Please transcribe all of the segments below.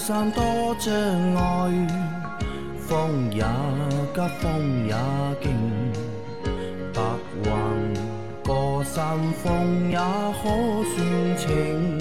山多障碍，风也急，风也劲，白云过山峰也可算情。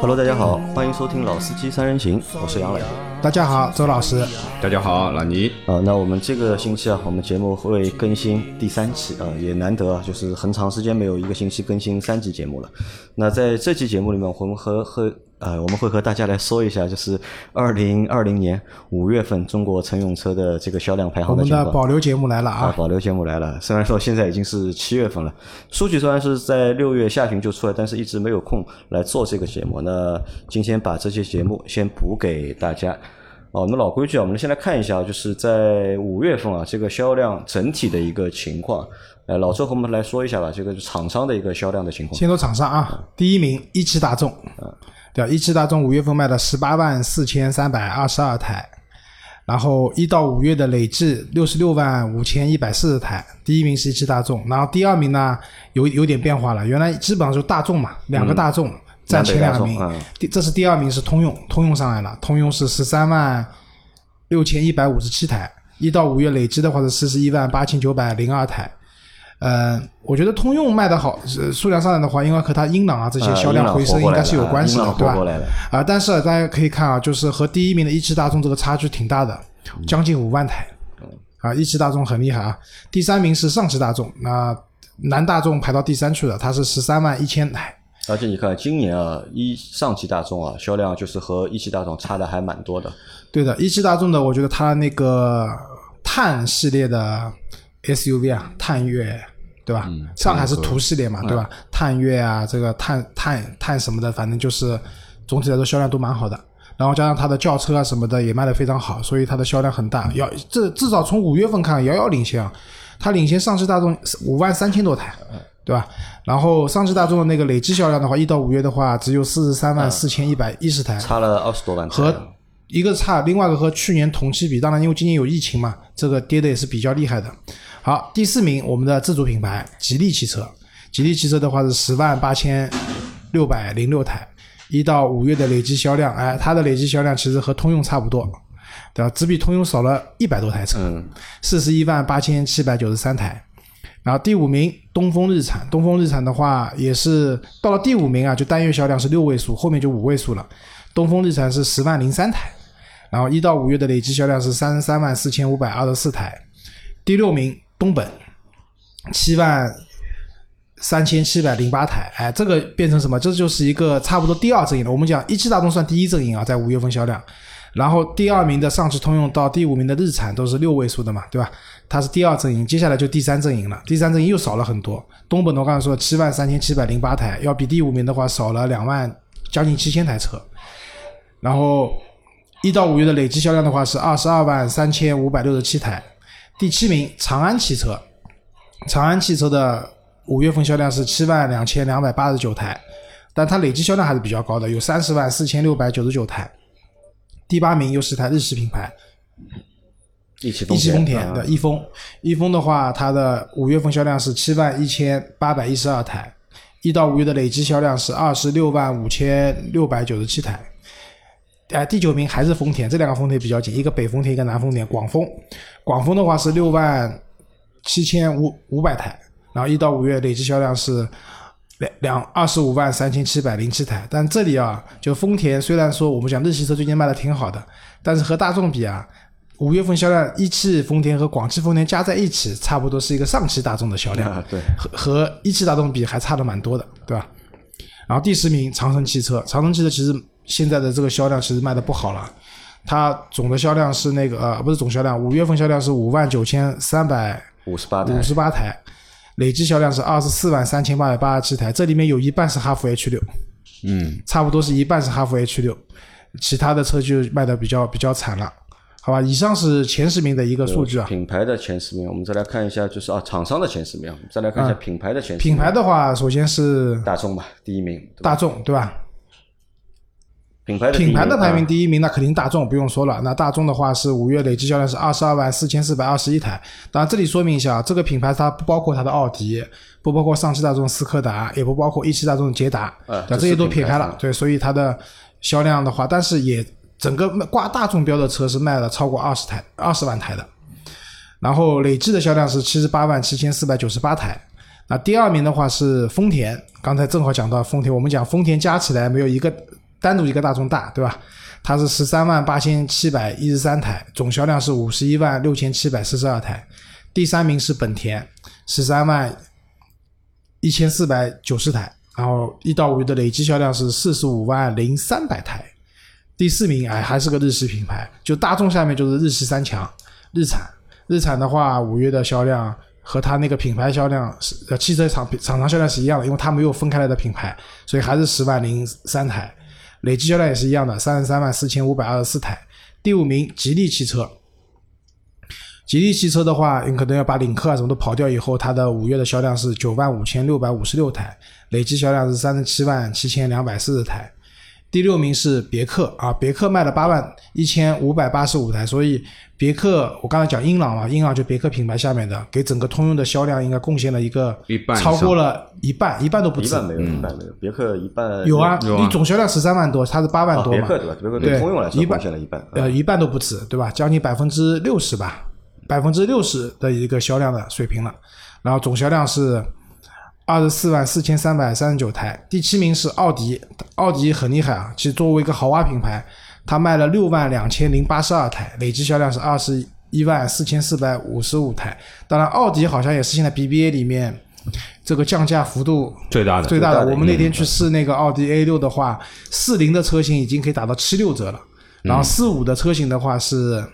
Hello，大家好，欢迎收听《老司机三人行》，我是杨磊。大家好，周老师。大家好，老倪。呃，那我们这个星期啊，我们节目会更新第三期啊，也难得啊，就是很长时间没有一个星期更新三集节目了。那在这期节目里面，我们和和呃，我们会和大家来说一下，就是二零二零年五月份中国乘用车的这个销量排我们行情况。的保留节目来了啊，啊！保留节目来了。虽然说现在已经是七月份了，数据虽然是在六月下旬就出来，但是一直没有空来做这个节目。那今天把这些节目先补给大家。哦，我们老规矩啊，我们先来看一下，就是在五月份啊，这个销量整体的一个情况。呃，老周和我们来说一下吧，这个厂商的一个销量的情况。先说厂商啊，第一名一汽大众，对吧？一汽大众五月份卖了十八万四千三百二十二台，然后一到五月的累计六十六万五千一百四十台，第一名是一汽大众，然后第二名呢有有点变化了，原来基本上就大众嘛，两个大众、占前两名第这是第二名是通用，通用上来了，通用是十三万六千一百五十七台，一到五月累计的话是四十一万八千九百零二台。呃，我觉得通用卖的好，呃数量上来的话，应该和它英朗啊这些啊销量回升应该是有关系的，对吧？啊，但是大家可以看啊，就是和第一名的一汽大众这个差距挺大的，将近五万台。啊，一汽大众很厉害啊。第三名是上汽大众，那南大众排到第三去了，它是十三万一千台。而且你看，今年啊，一上汽大众啊，销量就是和一汽大众差的还蛮多的。对的，一汽大众的，我觉得它那个探系列的 SUV 啊，探岳，对吧？上海是图系列嘛，对吧？探岳啊，这个探探探什么的，反正就是总体来说销量都蛮好的。然后加上它的轿车啊什么的也卖得非常好，所以它的销量很大。遥这至少从五月份看，遥遥领先啊，它领先上汽大众五万三千多台，对吧？然后上汽大众的那个累计销量的话，一到五月的话只有四十三万四千一百一十台，差了二十多万台。和一个差，另外一个和去年同期比，当然因为今年有疫情嘛，这个跌的也是比较厉害的。好，第四名我们的自主品牌吉利汽车，吉利汽车的话是十万八千六百零六台，一到五月的累计销量，哎，它的累计销量其实和通用差不多，对吧？只比通用少了一百多台车，嗯，四十一万八千七百九十三台。然后第五名东风日产，东风日产的话也是到了第五名啊，就单月销量是六位数，后面就五位数了。东风日产是十万零三台，然后一到五月的累计销量是三十三万四千五百二十四台。第六名东本七万三千七百零八台，哎，这个变成什么？这就是一个差不多第二阵营了。我们讲一汽大众算第一阵营啊，在五月份销量，然后第二名的上汽通用到第五名的日产都是六位数的嘛，对吧？它是第二阵营，接下来就第三阵营了。第三阵营又少了很多。东本我刚才说七万三千七百零八台，要比第五名的话少了两万将近七千台车。然后一到五月的累计销量的话是二十二万三千五百六十七台。第七名长安汽车，长安汽车的五月份销量是七万两千两百八十九台，但它累计销量还是比较高的，有三十万四千六百九十九台。第八名又是台日系品牌。一汽丰田啊的一丰，一丰的话，它的五月份销量是七万一千八百一十二台，一到五月的累计销量是二十六万五千六百九十七台。哎，第九名还是丰田，这两个丰田比较紧，一个北丰田，一个南丰田。广丰，广丰的话是六万七千五五百台，然后一到五月累计销量是两两二十五万三千七百零七台。但这里啊，就丰田虽然说我们讲日系车最近卖的挺好的，但是和大众比啊，五月份销量一汽丰田和广汽丰田加在一起，差不多是一个上汽大众的销量，啊对和和一汽大众比还差的蛮多的，对吧？然后第十名长城汽车，长城汽车其实现在的这个销量其实卖的不好了，它总的销量是那个呃不是总销量，五月份销量是五万九千三百五十八台。五，十八台，累计销量是二十四万三千八百八十七台，这里面有一半是哈弗 H 六，嗯，差不多是一半是哈弗 H 六，其他的车就卖的比较比较惨了。好吧，以上是前十名的一个数据啊。品牌的前十名，我们再来看一下，就是啊，厂商的前十名，我们再来看一下品牌的前十名。品牌的话，首先是大众吧，第一名，大众，对吧？品牌的品牌的排名啊第一名，那肯定大众不用说了。那大众的话是五月累计销量是二十二万四千四百二十一台。当然，这里说明一下，这个品牌它不包括它的奥迪，不包括上汽大众斯柯达，也不包括一汽大众捷达，啊这些都。撇开了对，所以它的销量的话，但是也整个挂大众标的车是卖了超过二十台、二十万台的。然后累计的销量是七十八万七千四百九十八台。那第二名的话是丰田，刚才正好讲到丰田，我们讲丰田加起来没有一个单独一个大众大，对吧？它是十三万八千七百一十三台，总销量是五十一万六千七百四十二台。第三名是本田，十三万一千四百九十台，然后一到五月的累计销量是四十五万零三百台。第四名哎还是个日系品牌，就大众下面就是日系三强，日产。日产的话，五月的销量和它那个品牌销量是呃汽车厂厂商销量是一样的，因为它没有分开来的品牌，所以还是十万零三台，累计销量也是一样的，三十三万四千五百二十四台。第五名吉利汽车，吉利汽车的话，你可能要把领克啊什么都跑掉以后，它的五月的销量是九万五千六百五十六台，累计销量是三十七万七千两百四十台。第六名是别克啊，别克卖了八万一千五百八十五台，所以别克我刚才讲英朗嘛，英朗就别克品牌下面的，给整个通用的销量应该贡献了一个一半超过了一半，一半都不止。一半没有，一半没有。别克一半有啊，你总销量十三万多，它是八万啊，多嘛？别克对吧？别克对对通用来说一半贡献了一半。呃，一半都不止，对吧？将近百分之六十吧，百分之六十的一个销量的水平了。然后总销量是二十四万四千三百三十九台。第七名是奥迪，奥迪很厉害啊，其实作为一个豪华品牌，它卖了六万两千零八十二台，累计销量是二十一万四千四百五十五台。当然，奥迪好像也是现在 BBA 里面这个降价幅度最大的最大的。最大的我们那天去试那个奥迪 A 六的话，四零的车型已经可以打到七六折了，然后四五的车型的话是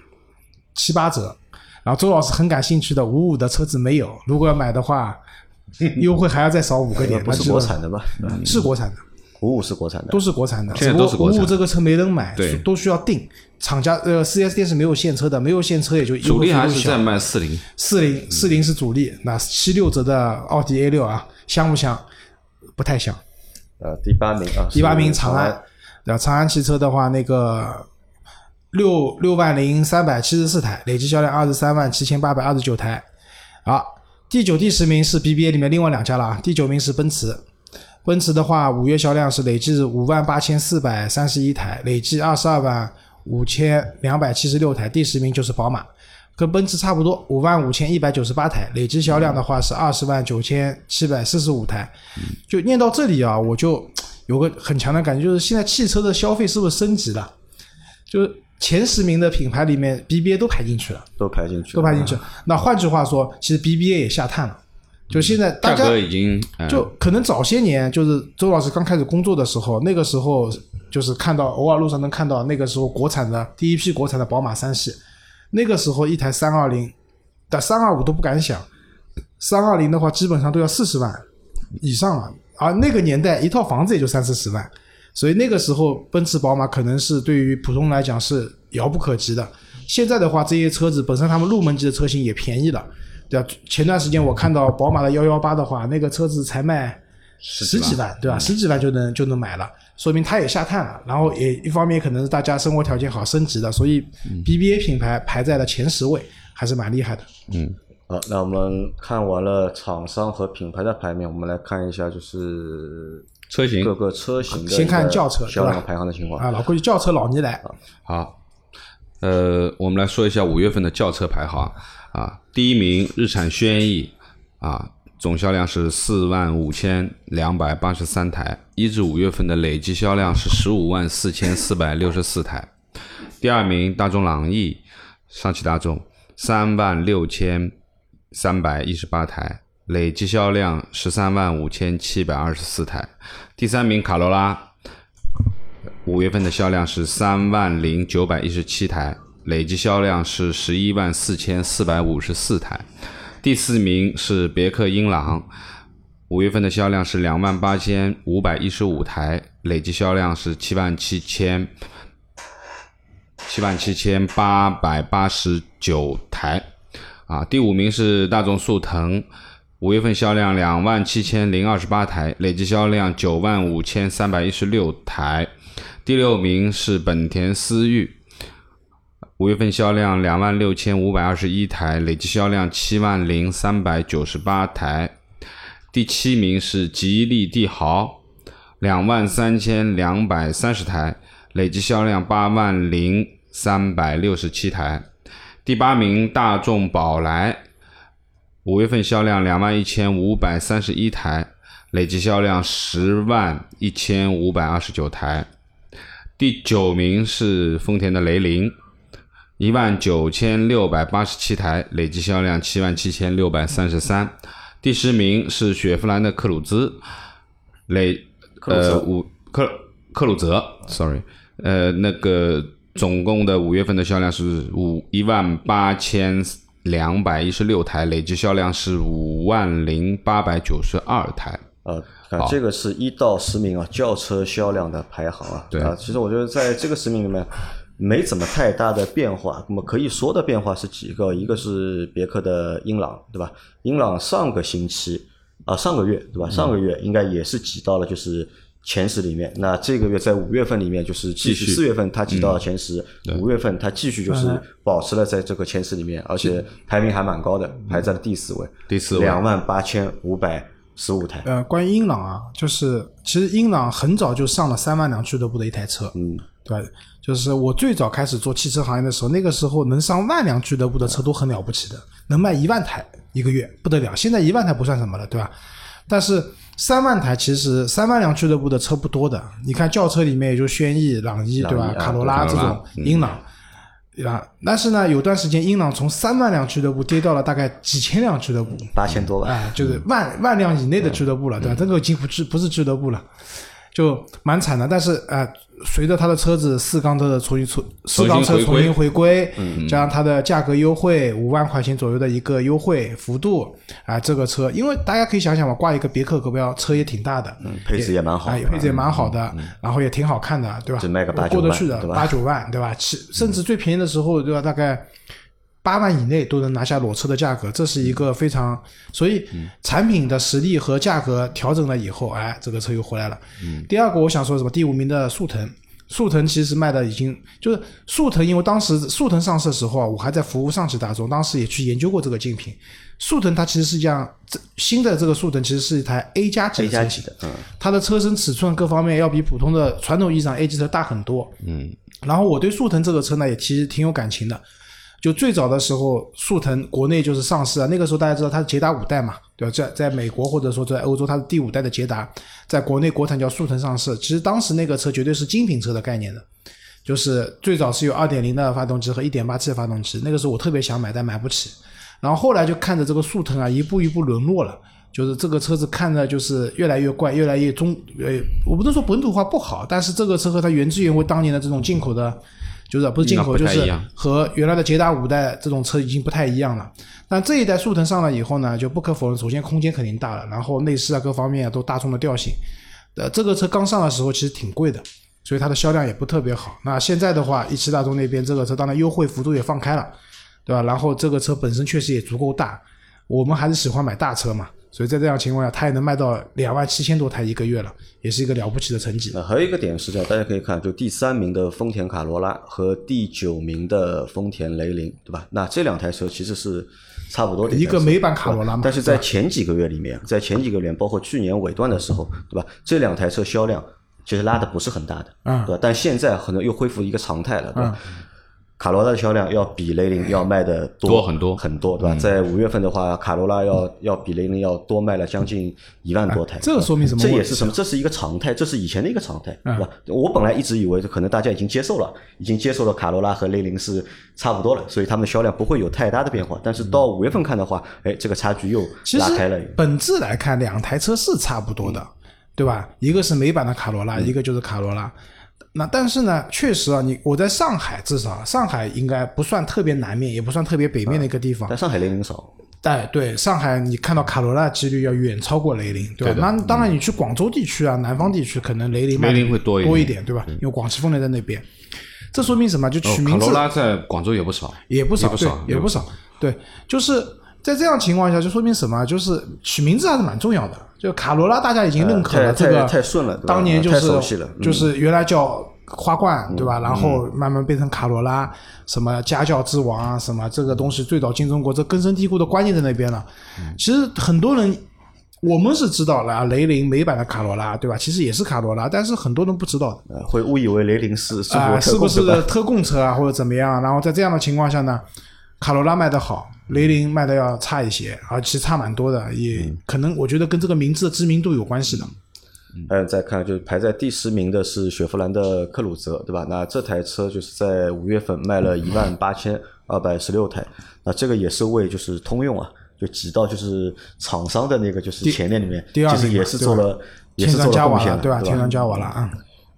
七八折。然后周老师很感兴趣的五五的车子没有，如果要买的话，优惠还要再少五个点。不是国产的吧？是国产的，五五是国产的，都是国产的。现在只不过都是国产五五这个车没人买，对都需要订。厂家呃四 S 店是没有现车的，没有现车也就主力还是在在卖四零，四零四零是主力，那七六折的奥迪 A 六啊，香不香？不太香。呃，第八名啊，第八名长安，对吧？长安汽车的话，那个六六万零三百七十四台，累计销量二十三万七千八百二十九台。好，第九、第十名是 BBA 里面另外两家了啊。第九名是奔驰，奔驰的话，五月销量是累计五万八千四百三十一台，累计二十二万五千两百七十六台。第十名就是宝马，跟奔驰差不多，五万五千一百九十八台，累计销量的话是二十万九千七百四十五台。就念到这里啊，我就有个很强的感觉，就是现在汽车的消费是不是升级了？就是前十名的品牌里面，BBA 都排进去了，都排进去了，都排进去了。那换句话说，其实 BBA 也下探了。就现在大价家格已经呃就可能早些年，就是周老师刚开始工作的时候，那个时候就是看到偶尔路上能看到那个时候国产的第一批国产的宝马三系，那个时候一台三二零，但三二五都不敢想，三二零的话基本上都要四十万以上了，而那个年代一套房子也就三四十万，所以那个时候奔驰、宝马可能是对于普通人来讲是遥不可及的。现在的话，这些车子本身他们入门级的车型也便宜了，对吧？前段时间我看到宝马的幺幺八的话，那个车子才卖十几万，对吧？十几万就能就能买了，说明它也下探了。然后也一方面可能是大家生活条件好升级的，所以 BBA 品牌排在了前十位，还是蛮厉害的。嗯好，那我们看完了厂商和品牌的排名，我们来看一下就是车型各个车型的先看轿车销量排行的情况。啊，老规矩，轿车老倪来，好，呃，我们来说一下五月份的轿车排行啊。第一名日产轩逸啊，总销量是四万五千两百八十三台，一至五月份的累计销量是十五万四千四百六十四台。第二名大众朗逸，上汽大众三万六千三百一十八台，累计销量十三万五千七百二十四台。第三名卡罗拉，五月份的销量是三万零九百一十七台，累计销量是十一万四千四百五十四台。第四名是别克英朗，五月份的销量是两万八千五百一十五台，累计销量是七万七千七万七千八百八十九台。啊，第五名是大众速腾，五月份销量两万七千零二十八台，累计销量九万五千三百一十六台。第六名是本田思域，五月份销量两万六千五百二十一台，累计销量七万零三百九十八台。第七名是吉利帝豪，两万三千两百三十台，累计销量八万零三百六十七台。第八名大众宝来，五月份销量两万一千五百三十一台，累计销量十万一千五百二十九台。第九名是丰田的雷凌，一万九千六百八十七台，累计销量七万七千六百三十三。第十名是雪佛兰的克鲁兹，累呃五克克鲁泽，sorry，呃那个总共的五月份的销量是五一万八千两百一十六台，累计销量是五万零八百九十二台。呃，啊，这个是一到十名啊，轿车销量的排行啊。对啊，其实我觉得在这个十名里面没怎么太大的变化。那么可以说的变化是几个？一个是别克的英朗，对吧？英朗上个星期啊，上个月对吧？上个月应该也是挤到了就是前十里面。那这个月在五月份里面就是继续，四月份它挤到了前十，五月份它继续就是保持了在这个前十里面，而且排名还蛮高的，排在了第四位，第四位两万八千五百十五台。呃，关于英朗啊，就是其实英朗很早就上了三万辆俱乐部的一台车，嗯，对吧？就是我最早开始做汽车行业的时候，那个时候能上万辆俱乐部的车都很了不起的，能卖一万台一个月不得了。现在一万台不算什么了，对吧？但是三万台其实三万辆俱乐部的车不多的，你看轿车里面也就轩逸、朗逸，对吧？啊卡罗拉卡罗拉这种，英朗。对吧？但是呢，有段时间英朗从三万辆俱乐部跌到了大概几千辆俱乐部，八千多吧。哎，就是万万辆以内的俱乐部了，对吧？这个已经不是不是俱乐部了，就蛮惨的。但是呃，随着他的车子四缸车的重新出四缸车重新回归加上它的价格优惠五万块钱左右的一个优惠幅度啊，这个车，因为大家可以想想嘛，挂一个别克国标，车也挺大的，配置也蛮好哎，配置也蛮好的，然后也挺好看的，对吧？只卖个八九过得去的八九万，对吧？其甚至最便宜的时候，对吧？大概八万以内都能拿下裸车的价格，这是一个非常，所以产品的实力和价格调整了以后，哎，这个车又回来了。第二个我想说什么？第五名的速腾。速腾其实卖的已经就是速腾，因为当时速腾上市的时候啊，我还在服务上汽大众，当时也去研究过这个竞品。速腾它其实是这样，这新的这个速腾其实是一台 A 加级的车型的，嗯，它的车身尺寸各方面要比普通的传统意义上 A 级车大很多。嗯，然后我对速腾这个车呢也其实挺有感情的。就最早的时候，速腾国内就是上市啊，那个时候大家知道它是捷达五代嘛，对吧？在在美国或者说在欧洲，它是第五代的捷达，在国内国产叫速腾上市。其实当时那个车绝对是精品车的概念的，就是最早是有2.0的发动机和 1.8T 的发动机，那个时候我特别想买，但买不起。然后后来就看着这个速腾啊，一步一步沦落了。就是这个车子看着就是越来越怪，越来越中，呃，我不能说本土化不好，但是这个车和它原汁原味当年的这种进口的，就是不是进口，就是和原来的捷达五代这种车已经不太一样了。那这一代速腾上了以后呢，就不可否认，首先空间肯定大了，然后内饰啊各方面啊都大众的调性。呃，这个车刚上的时候其实挺贵的，所以它的销量也不特别好。那现在的话，一汽大众那边这个车当然优惠幅度也放开了，对吧？然后这个车本身确实也足够大，我们还是喜欢买大车嘛，所以在这样情况下，它也能卖到两万七千多台一个月了，也是一个了不起的成绩。那还有一个点是这样，大家可以看，就第三名的丰田卡罗拉和第九名的丰田雷凌，对吧？那这两台车其实是差不多的一个美版卡罗拉嘛但是在前几个月里面，在前几个月，包括去年尾段的时候，对吧？这两台车销量其实拉的不是很大的，嗯对吧？但现在可能又恢复一个常态了，对吧？卡罗拉的销量要比雷凌要卖的多很多很多，对吧？在五月份的话，卡罗拉要要比雷凌要多卖了将近一万多台，这个说明什么这也是什么？这是一个常态，这是以前的一个常态，对吧？我本来一直以为可能大家已经接受了，已经接受了卡罗拉和雷凌是差不多了，所以他们的销量不会有太大的变化。但是到五月份看的话，哎，这个差距又其拉开了。实本质来看，两台车是差不多的，对吧？一个是美版的卡罗拉，一个就是卡罗拉。那但是呢，确实啊，你我在上海，至少上海应该不算特别南面，也不算特别北面的一个地方。但上海雷凌少，哎，对，上海你看到卡罗拉几率要远超过雷凌，对吧？对那当然，你去广州地区啊、南方地区，可能雷凌卖雷凌会多一点多一点，对吧？因为广汽丰田在那边，这说明什么？就取名字罗拉在广州也不少，也不少，对也不少，也不少。对，就是在这样情况下，就说明什么？就是取名字还是蛮重要的。就卡罗拉，大家已经认可了这个，太太顺了当年就是就是原来叫花冠，对吧？然后慢慢变成卡罗拉，什么家教之王啊，什么这个东西最早进中国，这根深蒂固的观念在那边了。嗯其实很多人。我们是知道了啊，雷凌美版的卡罗拉，对吧？其实也是卡罗拉，但是很多人不知道的。呃会误以为雷凌是啊、国是不是特供车啊，或者怎么样？然后在这样的情况下呢，卡罗拉卖的好，雷凌卖的要差一些，啊，其实差蛮多的，也嗯可能我觉得跟这个名字的知名度有关系的。还有再看，就是排在第十名的是雪佛兰的克鲁泽，对吧？那这台车就是在五月份卖了一万八千二百十六台，那这个也是为就是通用啊，就挤到就是厂商的那个就是前列里面，第二也是做了也是做上加瓦了，贡献的，对吧？添砖加瓦了啊！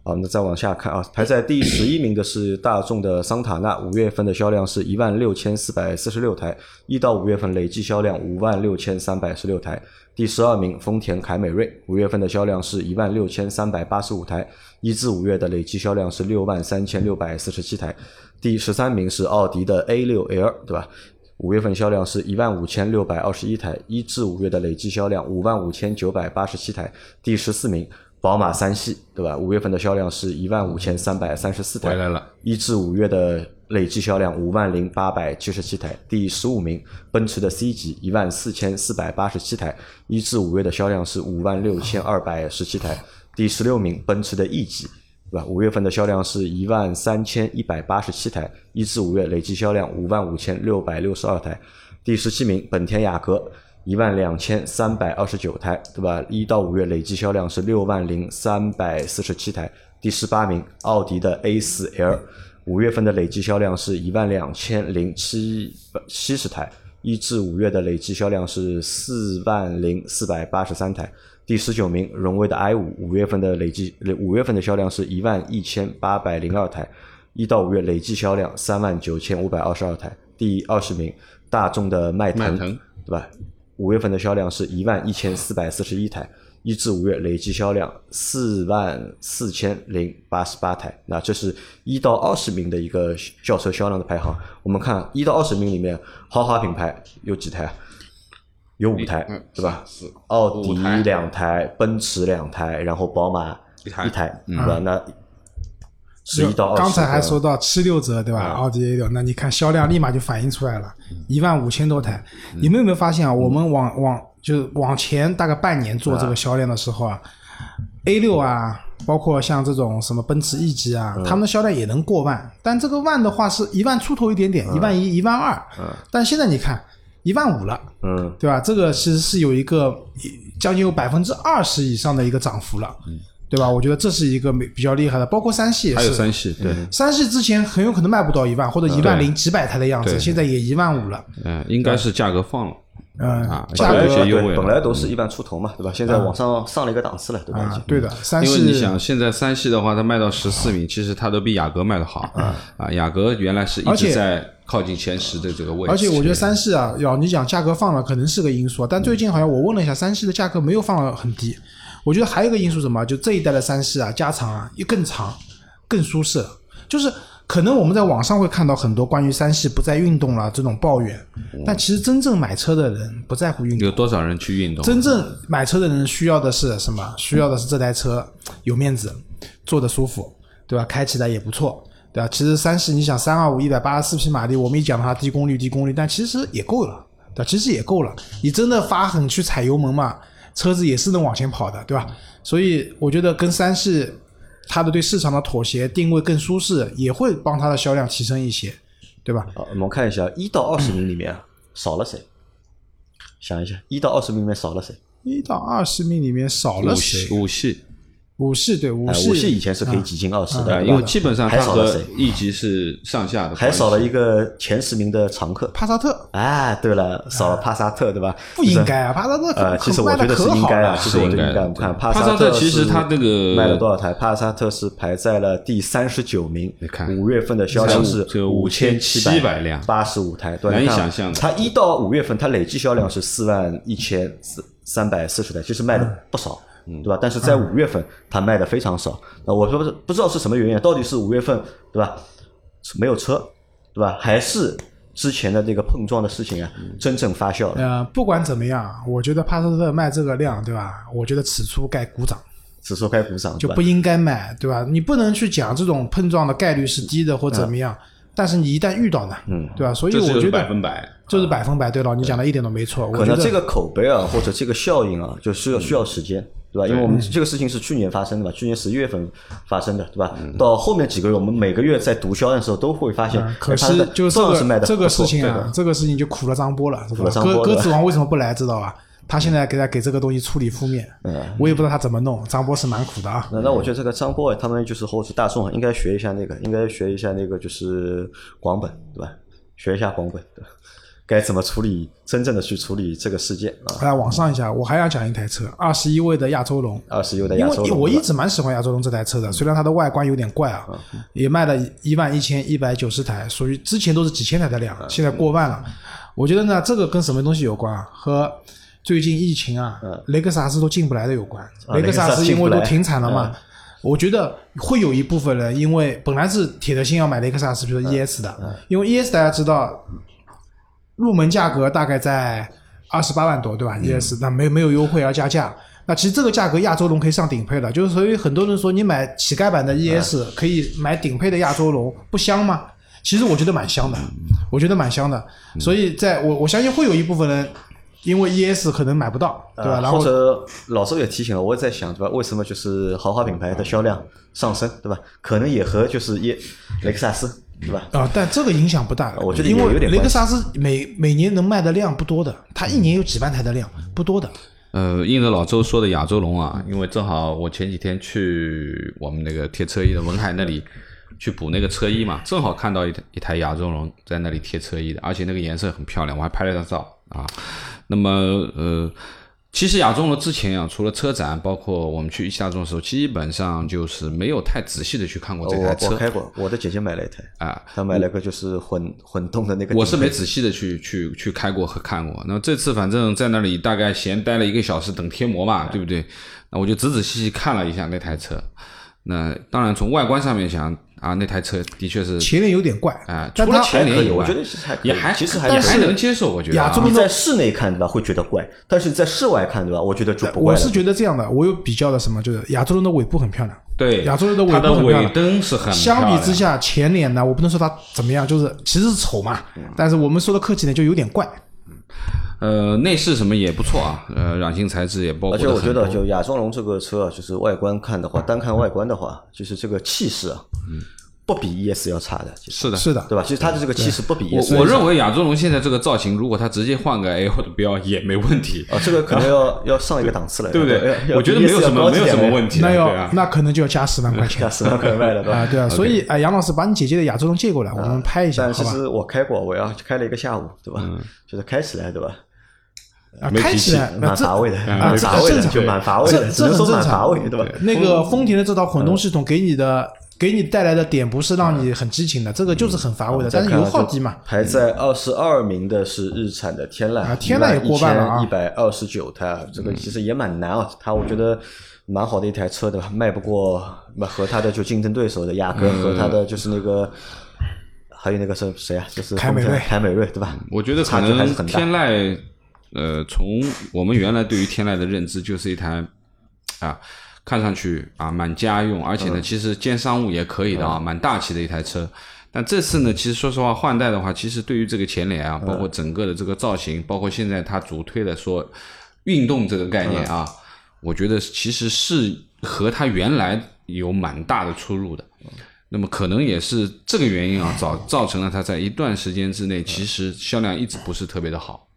好，那再往下看啊，排在第十一名的是大众的桑塔纳，五月份的销量是一万六千四百四十六台，一到五月份累计销量五万六千三百十六台。第十二名丰田凯美瑞，五月份的销量是一万六千三百八十五台，一至五月的累计销量是六万三千六百四十七台。第十三名是奥迪的 A 六 L，对吧？五月份销量是一万五千六百二十一台，一至五月的累计销量五万五千九百八十七台。第十四名，宝马三系，对吧？五月份的销量是一万五千三百三十四台，回来了。一至五月的累计销量五万零八百七十七台。第十五名，奔驰的 C 级一万四千四百八十七台，一至五月的销量是五万六千二百十七台。第十六名，奔驰的 E 级。对吧？五月份的销量是一万三千一百八十七台，一至五月累计销量五万五千六百六十二台。第十七名，本田雅阁一万两千三百二十九台，对吧？一到五月累计销量是六万零三百四十七台。第十八名，奥迪的 A 四 L，五月份的累计销量是一万两千零七七十台，一至五月的累计销量是四万零四百八十三台。第十九名，荣威的 i 五，五月份的累计五月份的销量是一万一千八百零二台，一到五月累计销量三万九千五百二十二台。第二十名，大众的迈腾，迈腾对吧？五月份的销量是一万一千四百四十一台，一至五月累计销量四万四千零八十八台。那这是一到二十名的一个轿车销量的排行。我们看一到二十名里面，豪华品牌有几台啊？有五台嗯，对吧是？奥迪两台，奔驰两台，然后宝马一台一台，对吧？那十一到二十。刚才还说到七六折，对吧？奥迪 A 六，那你看销量立马就反映出来了，一万五千多台。你们有没有发现啊？我们往往就是往前大概半年做这个销量的时候啊，A 六啊，包括像这种什么奔驰 E 级啊，他们的销量也能过万，但这个万的话是一万出头一点点，一万一、一万二。但现在你看一万五了。嗯，对吧？这个其实是有一个将近有百分之二十以上的一个涨幅了，对吧？我觉得这是一个比较厉害的，包括三系也还有是。三系，对，三系之前很有可能卖不到一万或者一万零几百台的样子，现在也一万五了。嗯，应该是价格放了嗯啊，价格有些优惠对，本来都是一万出头嘛，对吧？现在往上上了一个档次了，对吧？啊对的，三系因为你想，现在三系的话，它卖到十四名，其实它都比雅阁卖的好啊。雅阁原来是一而且直在靠近前十的这个位置，而且我觉得三系啊，要你讲价格放了，可能是个因素，但最近好像我问了一下，三系的价格没有放了很低。我觉得还有一个因素什么，就这一代的三系啊，加长啊，又更长、更舒适。就是可能我们在网上会看到很多关于三系不再运动了这种抱怨，但其实真正买车的人不在乎运动有，多少人去运动？真正买车的人需要的是什么？需要的是这台车有面子，坐得舒服，对吧？开起来也不错，对吧？其实三系你想三二五一百八十四匹马力，我们一讲它低功率低功率，但其实也够了，对吧？其实也够了。你真的发狠去踩油门嘛，车子也是能往前跑的，对吧？所以我觉得跟三系它的对市场的妥协定位更舒适，也会帮它的销量提升一些，对吧？好，我们看一下一到二十名里面啊少了谁？想一下，一到二十名里面少了谁？一到二十名里面少了五谁系？五系五系对五哎，系，五系以前是可以挤进二十的，因为基本上它和还少了谁？E 级是上下的，还少了一个前十名的常客。帕萨特。哎，对了，少了帕萨特，对吧？不应该啊，帕萨特呃，其实我觉得是应该啊，其实我觉得应该。看帕帕萨特特其实是它这个卖了多少台？帕萨特是排在了第三十九名，你看五月份的销量是只有五千5700辆八十五台，对，难以想象的它一到五月份，它累计销量是四万一千四三百四十台，其实卖的不少。嗯对吧？但是在五月份，它卖的非常少。那我说不是不知道是什么原因，到底是五月份对吧？没有车，对吧？还是之前的那个碰撞的事情啊，真正发酵了。呃，不管怎么样，我觉得帕萨特卖这个量，对吧？我觉得此处该鼓掌，此处该鼓掌，就不应该卖，对吧？你不能去讲这种碰撞的概率是低的或怎么样，但是你一旦遇到呢，嗯对吧？所以我觉得百分百。就是百分百对了，你讲的一点都没错。可能这个口碑啊，或者这个效应啊，就需要需要时间，对吧？因为我们这个事情是去年发生的嘛，去年十一月份发生的，对吧？到后面几个月，我们每个月在读销量的时候都会发现，嗯可是就是这个这个事情啊，这个事情就苦了张波了，是吧苦了？张波鸽 鸽子王为什么不来知道吧？他现在给他给这个东西处理负面，嗯我也不知道他怎么弄。张波是蛮苦的啊。那那我觉得这个张波他们就是或者大众应该学一下那个，应该学一下那个就是广本，对吧？学一下广本，对吧？该怎么处理，真正的去处理这个事件啊？来往上一下，我还要讲一台车，二十一位的亚洲龙。二十一位的亚洲龙，因为我一直蛮喜欢亚洲龙这台车的，虽然它的外观有点怪啊，也卖了一万一千一百九十台，属于之前都是几千台的量，现在过万了。我觉得呢，这个跟什么东西有关啊？和最近疫情啊，雷克萨斯都进不来的有关。啊雷克萨斯因为都停产了嘛我觉得会有一部分人因为本来是铁的心要买雷克萨斯，比如说 ES 的，因为 ES 大家知道入门价格大概在二十八万多，对吧？ES 那没没有优惠要加价。那其实这个价格亚洲龙可以上顶配了，就是所以很多人说你买乞丐版的 ES 可以买顶配的亚洲龙，不香吗？其实我觉得蛮香的，我觉得蛮香的。所以在我我相信会有一部分人因为 ES 可能买不到，对吧？呃然后或者老周也提醒了，我也在想，对吧？为什么就是豪华品牌的销量上升，对吧？可能也和就是耶雷克萨斯，对吧？啊、但这个影响不大，我觉得因为有有点雷克萨斯每每年能卖的量不多的，它一年有几万台的量，不多的。呃，应着老周说的亚洲龙啊，因为正好我前几天去我们那个贴车衣的文海那里去补那个车衣嘛，正好看到一台一台亚洲龙在那里贴车衣的，而且那个颜色很漂亮，我还拍了张照啊。那么呃，其实亚中龙之前啊，除了车展，包括我们去一汽大众的时候，基本上就是没有太仔细的去看过这台我我车开过，我的姐姐买了一台，啊。她买了个就是混混动的那个。我是没仔细的去去去开过和看过。那这次反正在那里大概闲待了一个小时等贴膜嘛，对不对？那我就仔仔细细看了一下那台车。那当然从外观上面讲啊，那台车的确是前脸有点怪啊，除了前脸以外，我觉得其实还可以也还其实还还能接受，我觉得啊亚洲你在室内看对吧，会觉得怪，但是在室外看对吧，我觉得就不怪。我是觉得这样的，我有比较的什么，就是亚洲人的尾部很漂亮，对亚洲人的尾它的尾部很漂亮灯是很相比之下，前脸呢，我不能说它怎么样，就是其实是丑嘛，但是我们说的客气点，就有点怪。呃内饰什么也不错啊，呃软性材质也包括而且我觉得就亚洲龙这个车啊，就是外观看的话，单看外观的话，就是这个气势啊，不比 ES 要差的，是的，是的，对吧？其实它的这个气势不比 ES 我我认为亚洲龙现在这个造型，如果它直接换个 L 的标也没问题。啊，这个可能要 要上一个档次了，对不对？我觉得没有什么没有什么问题，那要、啊。那可能就要加十万块钱 加十万块卖了，对吧啊，？对啊，所以哎，杨老师把你姐姐的亚洲龙借过来，我们拍一下，好吧？但其实我开过，我要开了一个下午，对吧？就是开起来，对吧？啊，开起来 蛮乏味的，啊，乏味的，很正常就蛮乏味的，这只能说这很正常蛮乏味，对吧？那个丰田的这套混动系统给你的给你带来的点不是让你很激情的，这个就是很乏味的，但是油耗低嘛。排在二十二名的是日产的天籁，啊天籁也过半了啊一百二十九台，这个其实也蛮难啊。它我觉得蛮好的一台车，对吧？卖不过那和它的就竞争对手的雅阁和它的就是那个。还有那个是谁啊？就是凯美瑞凯美瑞，对吧？我觉得可能很天籁，呃，从我们原来对于天籁的认知，就是一台啊，看上去啊蛮家用，而嗯且呢，其实兼商务也可以的啊，蛮大气的一台车。但这次呢，其实说实话，换代的话，其实对于这个前脸嗯啊，包括整个的这个造型，包括现在它主推的说运动这个概念啊，嗯我觉得其实是和它原来有蛮大的出入的。那么可能也是这个原因啊，造造成了它在一段时间之内，其实销量一直不是特别的好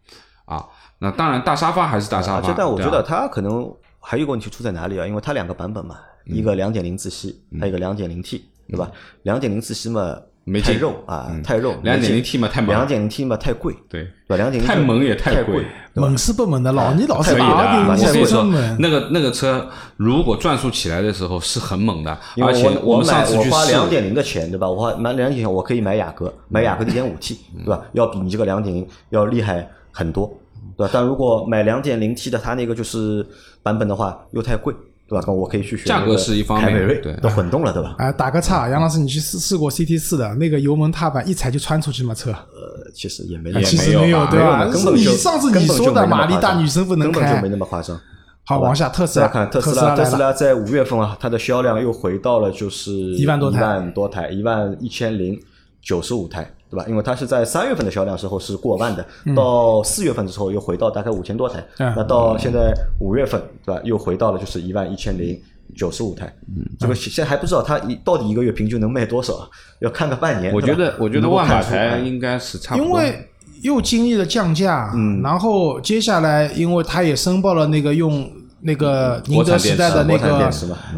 啊。那当然，大沙发还是大沙发，但我觉得它可能还有一个问题出在哪里啊？因为它两个版本嘛，嗯一个两点零自吸，还有一个两点零 T，对吧？两点零自吸嘛没劲太肉啊，太肉。两点零 T 嘛太猛两点零 T 嘛太贵，对，对吧？两点零太猛也太太贵猛是不猛的，老你老是可以的啊。把你我跟你说那个那个车如果转速起来的时候是很猛的，因为而且我们上买我次去试，花两点零的钱，对吧？我花买两点零，我可以买雅阁，买雅阁的一点五 T，对吧？要比你这个两点零要厉害很多，对吧？但如果买两点零 T 的，它那个就是版本的话又太贵，对对吧？那我可以去选价格那个是一方面凯美瑞对都混动了，对吧？啊、打个岔，杨老师，你去试试过 CT 四的那个油门踏板一踩就穿出去吗？车？呃，其实也没其实有，没有对吧？根本就你上次根你说的本就没那么马力大，夸张女生不能开根本就没。那么夸张。好，往下，特斯拉，再看特斯斯拉，特，斯拉在五月份啊，它的销量又回到了就是一万多台一万多台，一万一千零九十五台，对吧？因为它是在三月份的销量时候是过万的，到四月份的时候又回到大概五千多台，嗯那到现在五月份，对吧？又回到了就是一万一千零九十五台，嗯这个现在还不知道它一到底一个月平均能卖多少，要看个半年。我觉得我觉得万把台应该是差不多。因为又经历了降价，嗯然后接下来，因为它也申报了那个用那个宁德时代的那个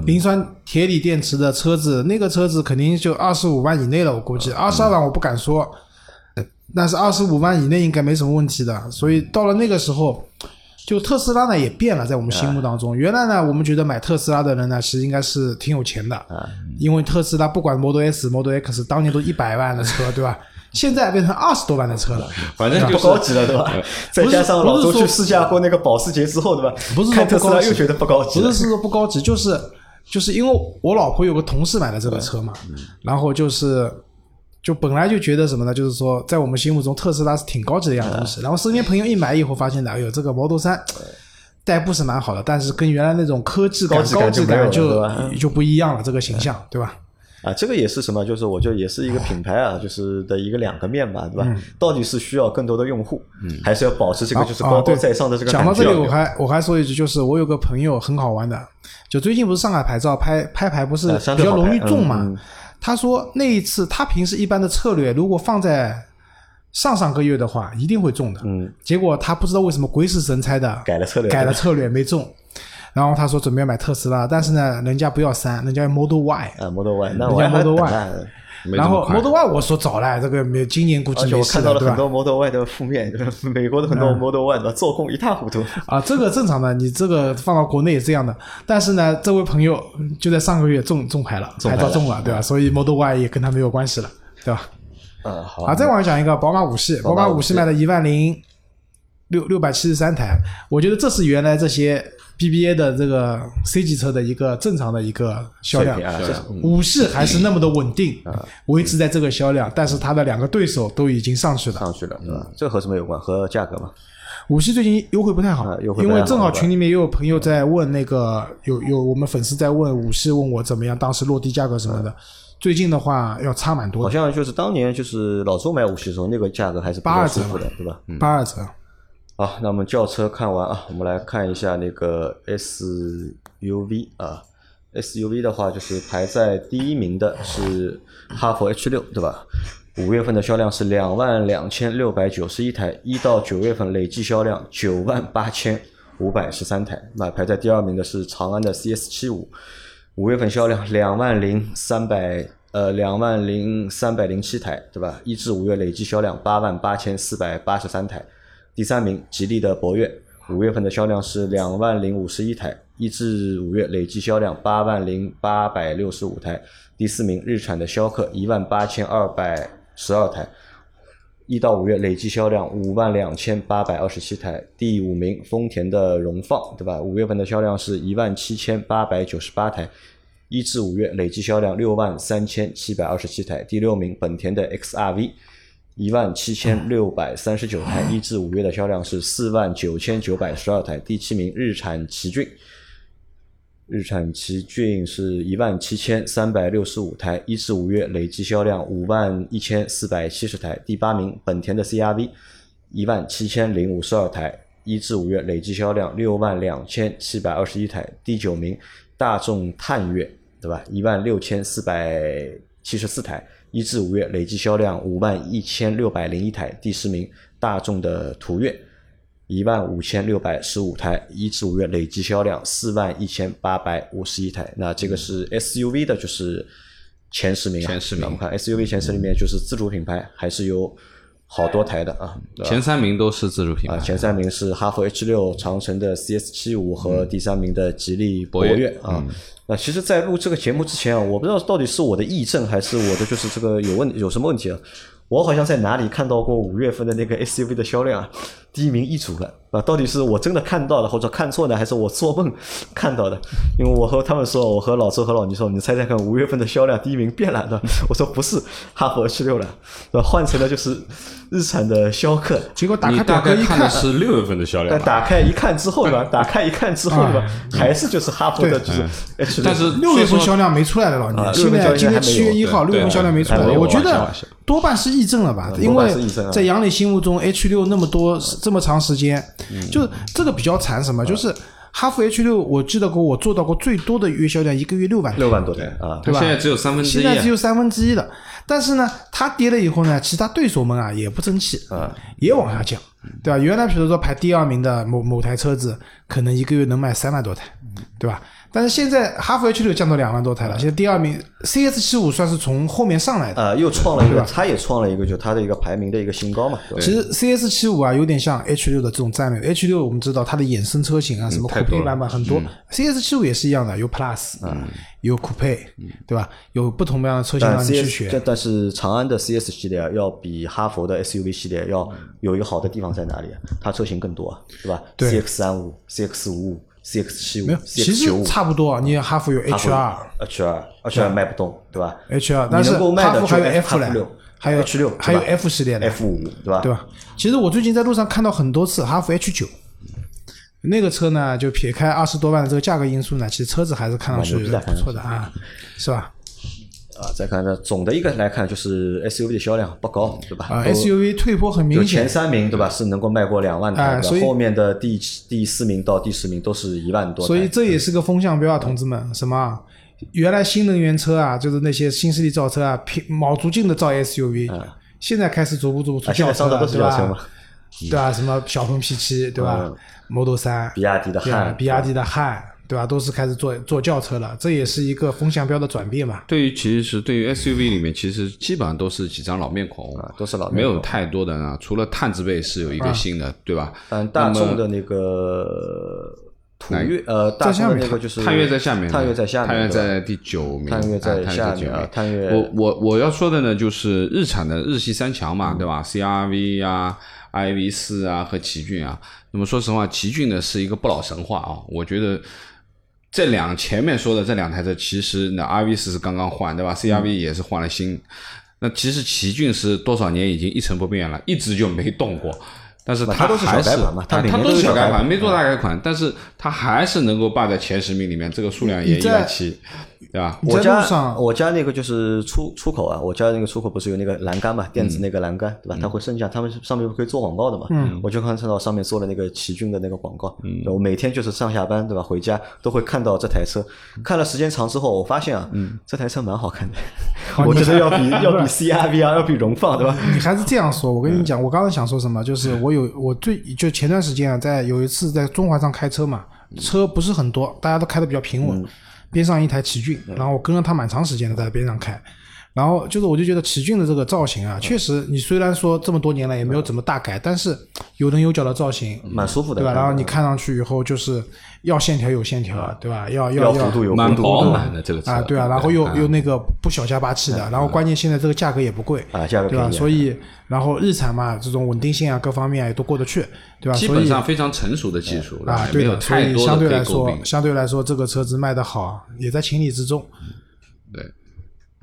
磷酸铁锂电池的车子，那个车子肯定就二十五万以内了，我估计。二十二万我不敢说，但是二十五万以内应该没什么问题的。所以到了那个时候，就特斯拉呢也变了，在我们心目当中，原来呢我们觉得买特斯拉的人呢，其实应该是挺有钱的，因为特斯拉不管 Model S、Model X 当年都一百万的车，对吧？现在变成二十多万的车了，反正就是不高级了，对吧？再加上老周去试驾过那个保时捷之后，对吧？不是说特斯不高级拉又觉得不高级了不是。说不高级，就是就是因为我老婆有个同事买了这个车嘛，然后就是就本来就觉得什么呢？就是说在我们心目中特斯拉是挺高级的一样东西，然后身边朋友一买以后发现的，哎呦，这个 Model 三。代步是蛮好的，但是跟原来那种科技感、高级感就就不一样了，这个形象，对吧？啊，这个也是什么？就是我觉得也是一个品牌啊，就是的一个两个面吧，对吧？到底是需要更多的用户，还是要保持这个就是高高在上的这个？讲到这里，我还我还说一句，就是我有个朋友很好玩的，就最近不是上海牌照拍拍牌不是比较容易中嘛？他说那一次他平时一般的策略，如果放在上上个月的话，一定会中的。嗯，结果他不知道为什么鬼使神差的改了策略，改了策略没中，然后他说准备买特斯拉，但是呢，人家不要三，人家要 Model Y。啊，Model Y，那人家我还 Model Y 啊然后 Model Y 我说早了，这个没今年估计没事的，对吧？看到了很多 Model Y 的负面，美国的很多嗯 Model Y 的做工一塌糊涂。啊，这个正常的，你这个放到国内也这样的。但是呢，这位朋友就在上个月中中牌了，中牌照中了，对吧？所以 Model Y 也跟他没有关系了，对吧？嗯，好啊，再往下讲一个宝马五系，宝马五系卖了一万零六六百七十三台，我觉得这是原来这些 BBA 的这个 C 级车的一个正常的一个销量五系还是那么的稳定，维持在这个销量，但是它的两个对手都已经上去了。上去了，对吧？这和什么有关？和价格嘛。五系最近优惠不太好，因为正好群里面也有朋友在问那个，有有我们粉丝在问五系，问我怎么样，当时落地价格什么的。最近的话要差蛮多，好像就是当年就是老周买五系的时候，那个价格还是八二折的，对吧？八二折。好，那我们轿车看完啊，我们来看一下那个 SUV 啊，SUV 的话就是排在第一名的是哈弗 H 六，对吧？五月份的销量是两万两千六百九十一台，一到九月份累计销量九万八千五百十三台。那排在第二名的是长安的 CS 七五，五月份销量两万零三百呃两万零三百零七台，对吧？一至五月累计销量八万八千四百八十三台。第三名，吉利的博越，五月份的销量是两万零五十一台，一至五月累计销量八万零八百六十五台。第四名，日产的逍客，一万八千二百十二台，一到五月累计销量五万两千八百二十七台。第五名，丰田的荣放，对吧？五月份的销量是一万七千八百九十八台。一至五月累计销量六万三千七百二十七台。第六名，本田的 XRV，一万七千六百三十九台，一至五月的销量是四万九千九百十二台。第七名，日产奇骏，日产奇骏是一万七千三百六十五台，一至五月累计销量五万一千四百七十台。第八名，本田的 CRV，一万七千零五十二台，一至五月累计销量六万两千七百二十一台。第九名，大众探岳，对吧？一万六千四百七十四台，一至五月累计销量五万一千六百零一台。第十名，大众的途岳。一万五千六百十五台，一至五月累计销量四万一千八百五十一台。那这个是 SUV 的，就是前十名啊。前十名我们看 SUV 前十里面，就是自主品牌还是有好多台的啊。前三名都是自主品啊，牌，前三名是哈弗 H 六、长城的 CS 七五和第三名的吉利博博越啊。那其实，在录这个节目之前啊，我不知道到底是我的癔症还是我的就是这个有问有什么问题啊。我好像在哪里看到过五月份的那个 SUV 的销量啊，第一名易主了。啊，到底是我真的看到了，或者看错的，还是我做梦看到的？因为我和他们说，我和老周和老倪说，你猜猜看，五月份的销量第一名变了的。我说不是哈佛 H 六了，对吧？换成了就是日产的逍客。结果打开表格一看的是六月份的销量但，打开一看之后，对吧？打开一看之后，对吧？还是就是哈佛的，就是 H 六。但是六月份销量没出来的老啊倪，现在今天七月一号，六月份销量没出来我觉得多半是议政了吧？嗯因为在杨磊心目中，H 六那么多这么长时间，嗯就这个比较惨什么？就是哈弗 H 六，我记得过我做到过最多的月销量，一个月六万六万多台啊，对吧？现在只有三分之一啊。现在只有三分之一了。但是呢，它跌了以后呢，其他对手们啊也不争气，啊，也往下降，对吧？原来比如说排第二名的某某台车子，可能一个月能卖三万多台，对吧？但是现在哈弗 H 六降到两万多台了，现在第二名 CS 七五算是从后面上来的。呃，又创了一个，对吧他也创了一个，就它的一个排名的一个新高嘛，其实 CS 七五啊，有点像 H 六的这种战略。H 六我们知道它的衍生车型啊，什么酷配太多了版本很多。CS 七五也是一样的，有 Plus，有酷配，对吧？有不同样的车型但让你去选但。但是长安的 CS 系列啊要比哈佛的 SUV 系列要有一个好的地方在哪里啊？它车型更多啊，对吧对？CX 三五、CX 五五、CX 七五其实、差不多。你哈佛有 H 二 H 二、H 二卖不动，对吧 H 二，但是哈弗还有 F 六嘞，还有 H 六，还有 F 系列的 F 五，对吧？对吧？其实我最近在路上看到很多次哈弗 H 九，那个车呢，就撇开二十多万的这个价格因素呢，其实车子还是看上去蛮牛逼的不错的啊，是吧？啊，再看呢，总的一个来看，就是 SUV 的销量不高，对吧？啊，SUV 退坡很明显，前三名对吧是能够卖过两万台的，后面的第第四名到第十名都是一万多台，所以这也是个风向标啊，同志们，什么啊？原来新能源车啊，就是那些新势力造车啊，拼卯足劲的造 SUV，、现在开始逐步逐步出轿车对吧？，对吧？什么小鹏 P 七，对吧嗯？Model 三，比亚迪的汉，比亚迪的汉，对吧？都是开始做做轿车了，这也是一个风向标的转变嘛。对于其实对于 SUV 里面，其实基本上都是几张老面孔，啊都是老面孔没有太多的啊。除了探字辈是有一个新的，对吧？嗯大众的那个途岳呃，大众的那个就是探岳在下面，探岳在下面，探岳在第九名，探岳在啊下面啊探岳第九名探岳我我我要说的呢，就是日产的日系三强嘛，对吧？CRV 啊、iV 四啊和奇骏啊。那么说实话，奇骏呢是一个不老神话啊，我觉得。这两前面说的这两台车，其实那，iV 四是刚刚换，对吧？CRV 也是换了新。那其实奇骏是多少年已经一成不变了，一直就没动过。但是它都是小改款嘛它它它都是小改款，没做大改款，但是它还是能够霸在前十名里面，这个数量也一百七，对吧？我家上我家那个就是出出口啊，我家那个出口不是有那个栏杆嘛，电子那个栏杆，对吧？它会升降，他们上面不可以做广告的嘛。嗯，我就看到上面做了那个奇骏的那个广告。嗯，我每天就是上下班对吧，回家都会看到这台车。看了时间长之后，我发现啊，这台车蛮好看的，我觉得要比 要比 CRV 啊，要比荣放对吧？你还是这样说，我跟你讲，我刚刚想说什么，就是我有我最就前段时间啊，在有一次在中环上开车嘛，车不是很多，大家都开的比较平稳，边上一台奇骏，然后我跟了他蛮长时间的在边上开。然后就是，我就觉得奇骏的这个造型啊，确实，你虽然说这么多年来也没有怎么大改，但是有棱有角的造型，蛮舒服的，对吧？然后你看上去以后，就是要线条有线条，对吧？要要要弧度有蛮饱满的这个车啊，对啊，然后又啊又那个不小家霸气的，然后关键现在这个价格也不贵啊价格对吧？便宜所以然后日产嘛，这种稳定性啊各方面啊也都过得去，对吧？所以基本上非常成熟的技术，啊，也没有对的，所以相对来说。相对来说这个车子卖得好，也在情理之中。对，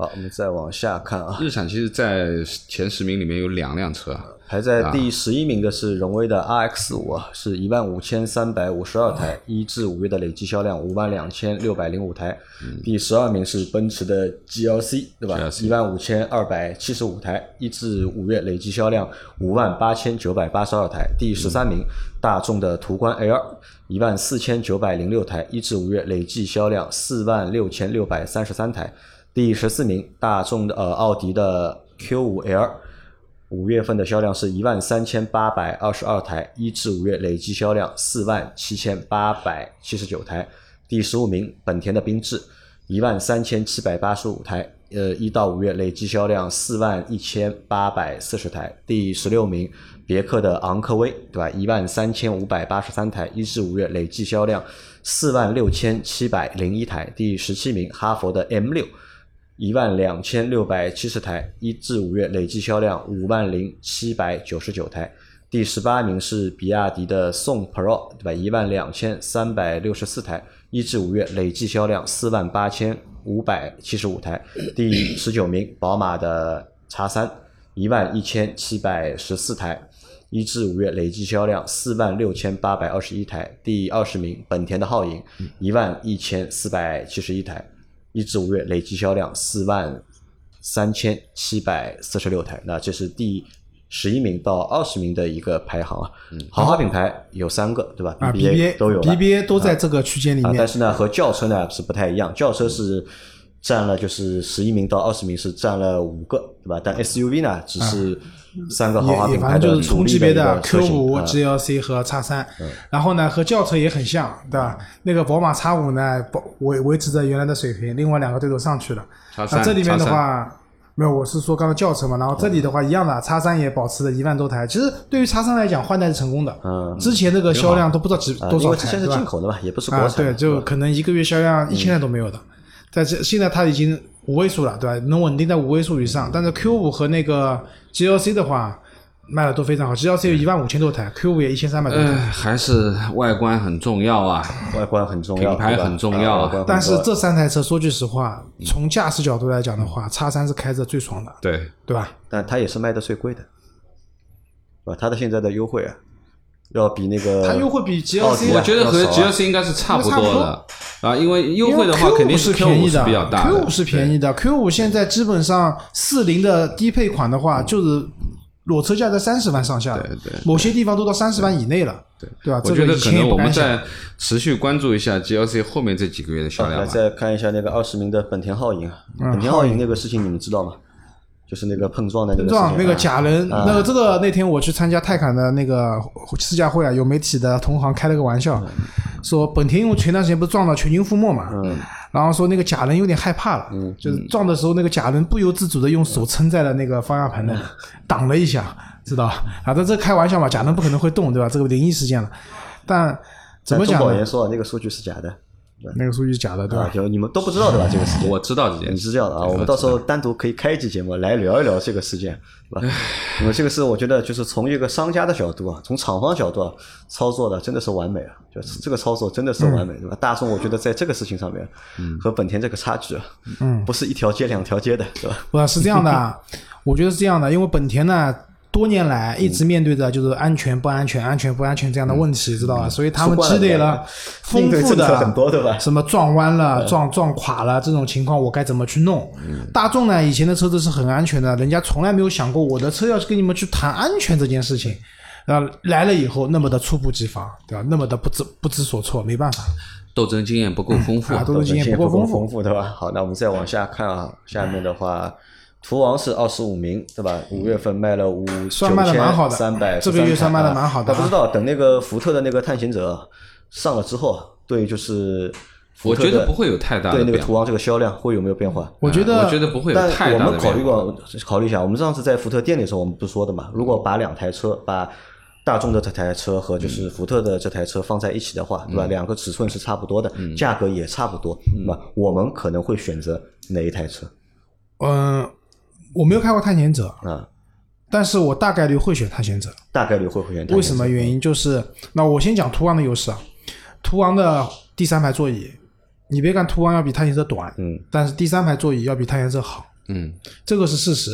好，我们再往下看啊，日产其实，在前十名里面有两辆车，排在第十一名的是荣威的 RX 五啊，是一万五千三百五十二台，一至五月的累计销量五万两千六百零五台。第十二名是奔驰的 GLC，对吧？一万五千二百七十五台，一至五月累计销量五万八千九百八十二台。第十三名大众的途观 L，一万四千九百零六台，一至五月累计销量四万六千六百三十三台。第十四名大众的呃奥迪的 Q 五 L。五月份的销量是一万三千八百二十二台，一至五月累计销量四万七千八百七十九台。第十五名，本田的缤智，一万三千七百八十五台，呃，一到五月累计销量四万一千八百四十台。第十六名，别克的昂科威，对吧？一万三千五百八十三台，一至五月累计销量四万六千七百零一台。第十七名，哈佛的 M 六。一万两千六百七十台，一至五月累计销量五万零七百九十九台。第十八名是比亚迪的宋 Pro，对吧？一万两千三百六十四台，一至五月累计销量四万八千五百七十五台。第十九名，宝马的 X 三，一万一千七百十四台，一至五月累计销量四万六千八百二十一台。第二十名，本田的皓影，一万一千四百七十一台，一至五月累计销量四万三千七百四十六台。那这是第十一名到二十名的一个排行啊。豪华品牌有三个，对吧啊？BBA 都有，BBA 都在这个区间里啊，面但。是呢，和轿车呢是不太一样，轿车是占了就是十一名到二十名是占了五个，对吧？但 SUV 呢只是三个豪华品牌的反正就是同级别的 Q 五、啊 GLC 和 X 三，然后呢和轿车也很像，对吧？那个宝马 X 五呢保维维持着原来的水平，另外两个队都上去了。X3 啊，这里面的话，没有，我是说刚刚轿车嘛，然后这里的话一样的，X 三也保持了一万多台。其实对于 X 三来讲，换代是成功的，嗯之前那个销量都不知道几啊，多少台，因为之前是对吧进口的嘛，也不是国啊，产的，对，就可能一个月销量一千台都没有的。在这现在它已经五位数了，对吧？能稳定在五位数以上。但是 Q 五和那个 GLC 的话卖的都非常好，GLC 有一万五千多台，Q 五也一千三百多呃，台。还是外观很重要啊。外观很重要，品牌很重要但是这三台车说句实话，从驾驶角度来讲的话，叉三是开着最爽的，对，对吧？但它也是卖的最贵的，对吧？它的现在的优惠啊，要比那个它优惠比 GLC 啊我觉得和 GLC 应该是差不多的啊，因为优惠的话 Q5 肯定是 Q 便宜的五是比较大，Q 五是便宜的，Q 五现在基本上四零的低配款的话，就是裸车价在三十万上下，对对某些地方都到三十万以内了，对对吧？我觉得可能我们不敢想。再持续关注一下 GLC 后面这几个月的销量来。再看一下那个二十名的本田皓影本田皓影那个事情你们知道吗？就是那个碰撞的那个撞那个假人，那个这个那天我去参加泰坦的那个试驾会啊，有媒体的同行开了个玩笑，说本田因为前段时间不是撞到全军覆没嘛，嗯。然后说那个假人有点害怕了，就是撞的时候那个假人不由自主的用手撑在了那个方向盘那里，挡了一下，知道吧？啊，这这开玩笑嘛，假人不可能会动，对吧？这个灵异事件了，但怎么讲呢但中保研？说那个数据是假的，那个数据是假的，对啊，吧？就你们都不知道对吧？这个事情我知道这件你事，是这样的啊，我们到时候单独可以开一期节目来聊一聊这个事件，对吧？因为这个是我觉得就是从一个商家的角度啊，从厂方角度啊，操作的真的是完美啊，就是这个操作真的是完美，对吧？大众我觉得在这个事情上面，和本田这个差距啊，嗯，不是一条街两条街的，对吧？不是这样的啊，我觉得是这样的，因为本田呢。多年来一直面对着就是安全不安全、安全不安全这样的问题，知道吧？所以他们积累了丰富政策很多，对吧？什么撞弯了、撞撞垮了这种情况，我该怎么去弄？大众呢，以前的车子是很安全的，人家从来没有想过我的车要是跟你们去谈安全这件事情。啊，来了以后那么的猝不及防，对吧？那么的不知不知所措，没办法。斗争经验不够丰富啊，斗争经验不不够丰富丰富，对吧？好，那我们再往下看啊，下面的话，途昂是二十五名，对吧？五月份卖了五算卖得蛮好的三百，这个月算卖的蛮好的啊不知道等那个福特的那个探险者上了之后，对，就是福我特的觉得不会有太大的对那个。途昂这个销量会有没有变化？我觉得，我觉得不会有但太大的我们考虑。过，考虑一下，我们上次在福特店里的时候，我们不是说的嘛？如果把两台车，把大众的这台车和就是福特的这台车放在一起的话，对吧？两个尺寸是差不多的，价格也差不多，那么我们可能会选择哪一台车嗯、我没有开过探险者，啊？但是我大概率会选探险者。大概率会会选它。为什么？原因就是，那我先讲途昂的优势啊。途昂的第三排座椅，你别看途昂要比探险者短，嗯，但是第三排座椅要比探险者好，嗯，这个是事实。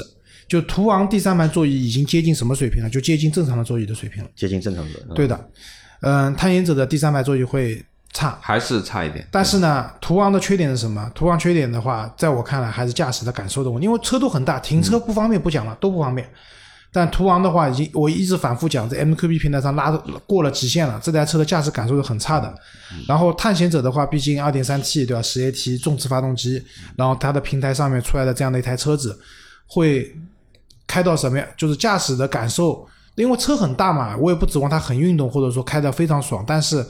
就途昂第三排座椅已经接近什么水平了？就接近正常的座椅的水平了。接近正常的？嗯对的，嗯，探险者的第三排座椅会差，还是差一点。但是呢，途昂的缺点是什么？途昂缺点的话，在我看来还是驾驶的感受的问题，因为车都很大，停车不方便不讲了，都不方便。但途昂的话，已经我一直反复讲，在 MQB 平台上拉过了极限了，这台车的驾驶感受是很差的。然后探险者的话，毕竟 2.3T 对吧，十 AT 重置发动机，然后它的平台上面出来的这样的一台车子，会开到什么样？就是驾驶的感受，因为车很大嘛，我也不指望它很运动，或者说开得非常爽，但是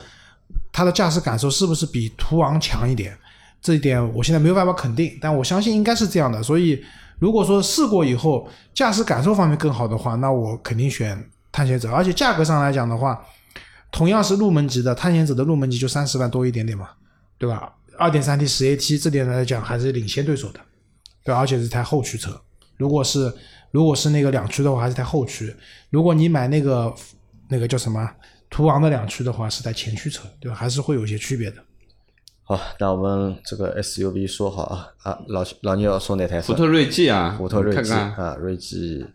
它的驾驶感受是不是比途昂强一点？这一点我现在没有办法肯定，但我相信应该是这样的。所以如果说试过以后驾驶感受方面更好的话，那我肯定选探险者。而且价格上来讲的话，同样是入门级的，探险者的入门级就三十万多一点点嘛，对吧？二点三 T 十 AT 这点来讲还是领先对手的，对吧，而且是台后驱车。如果是如果是那个两驱的话，还是台后驱。如果你买那个那个叫什么途昂的两驱的话是台前驱车，对吧？还是会有一些区别的。好，那我们这个 SUV 说好啊啊，老老聂要说哪台车？福特锐际啊，福特锐际看看啊，锐际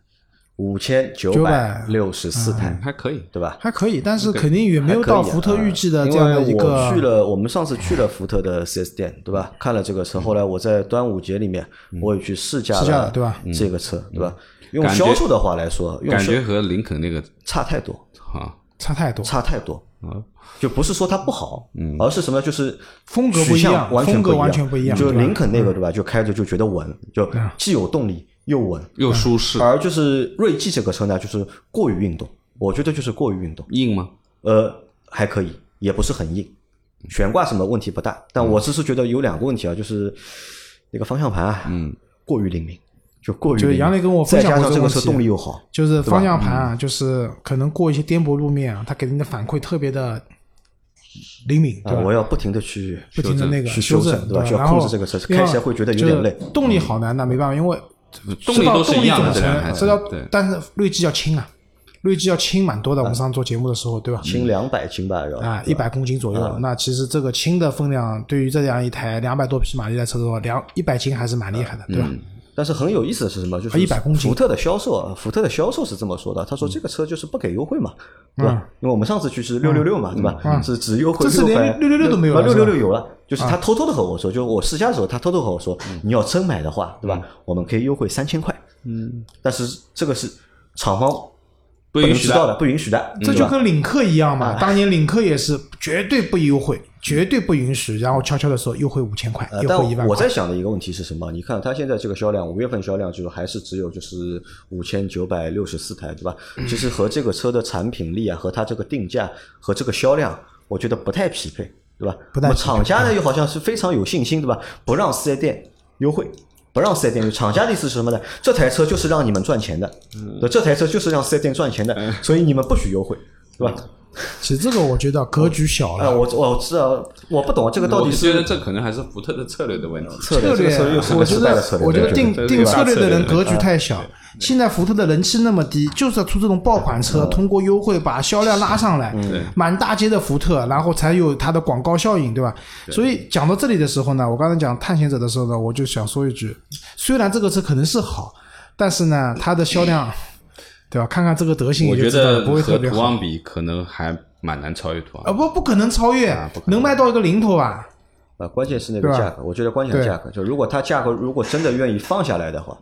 五千九百六十四台，还可以。对吧？还可以，但是肯定也没有到福特预计的这样的一因为我去。了，我们上次去了福特的 4S 店，对吧？看了这个车，后来我在端午节里面，我也去试驾了对吧这个车，对吧？用销售的话来说，感觉和林肯那个差太多，啊，差太多，差太多。啊就不是说它不好，嗯而是什么？就是风格不一样完全不风格完全不一样就林肯那个对吧？就开着就觉得稳，就既有动力又稳。又舒适，而就是锐际这个车呢，就是过于运动，我觉得就是过于运动。硬吗？呃，还可以，也不是很硬，悬挂什么问题不大。但我只是觉得有两个问题啊，就是那个方向盘啊，嗯，过于灵敏，就过于就是杨磊跟我分享过这个问题动力又好，就是方向盘啊，就是可能过一些颠簸路面啊，它给你的反馈特别的灵敏，对啊，我要不停的去不停的那个去修正，对吧需要然后控制这个车开起来会觉得有点累动力好难，那没办法，因为动力都是一样但是锐际要轻啊，锐际要轻蛮多的。我们上次做节目的时候，对吧？轻两百斤吧，要啊，一百公斤左右。那其实这个轻的分量，对于这样一台两百多匹马力的车的话，两一百斤还是蛮厉害的，对吧？但是很有意思的是什么？就是100公斤。福特的销售啊，福特的销售是这么说的，他说这个车就是不给优惠嘛，对吧？因为我们上次去是六六六嘛，对吧？是只优惠这次，连六六六都没有了六六六有了，就是他偷偷的和我说，就我试驾的时候，他偷偷和我说，你要真买的话，对吧？我们可以优惠三千块，嗯，但是这个是厂方不允许的。不允许的，这就跟领克一样啊。嘛，当年领克也是绝对不优惠，绝对不允许，然后悄悄的说优惠五千块，呃，优但惠一万块我在。想的一个问题是什么？你看它现在这个销量，五月份销量就是还是只有就是五千九百六十四台，对吧？嗯其实和这个车的产品力啊，和它这个定价和这个销量，我觉得不太匹配，对吧？那么不太厂家呢又好像是非常有信心，对吧？不让四 S 店优惠。不让四 S 店优惠，厂家的意思是什么呢？这台车就是让你们赚钱的，这台车就是让四 S 店赚钱的，所以你们不许优惠，对吧？其实这个我觉得格局小啊，了，我我知道，我不懂这个到底我觉得这可能还是福特的策略的问题。策略，策略这个又是我个觉得失败的策略。我觉得定定策略的人格局太小。现在福特的人气那么低，就是要出这种爆款车，通过优惠把销量拉上来，满大街的福特，然后才有它的广告效应，对吧？所以讲到这里的时候呢，我刚才讲探险者的时候呢，我就想说一句，虽然这个车可能是好，但是呢，它的销量，对吧？看看这个德行我觉得不会特别好。和途昂比，可能还蛮难超越图昂啊。不，不可能超越，啊能能卖到一个零头吧！啊，关键是那个价格，我觉得关键是价格，就如果它价格如果真的愿意放下来的话，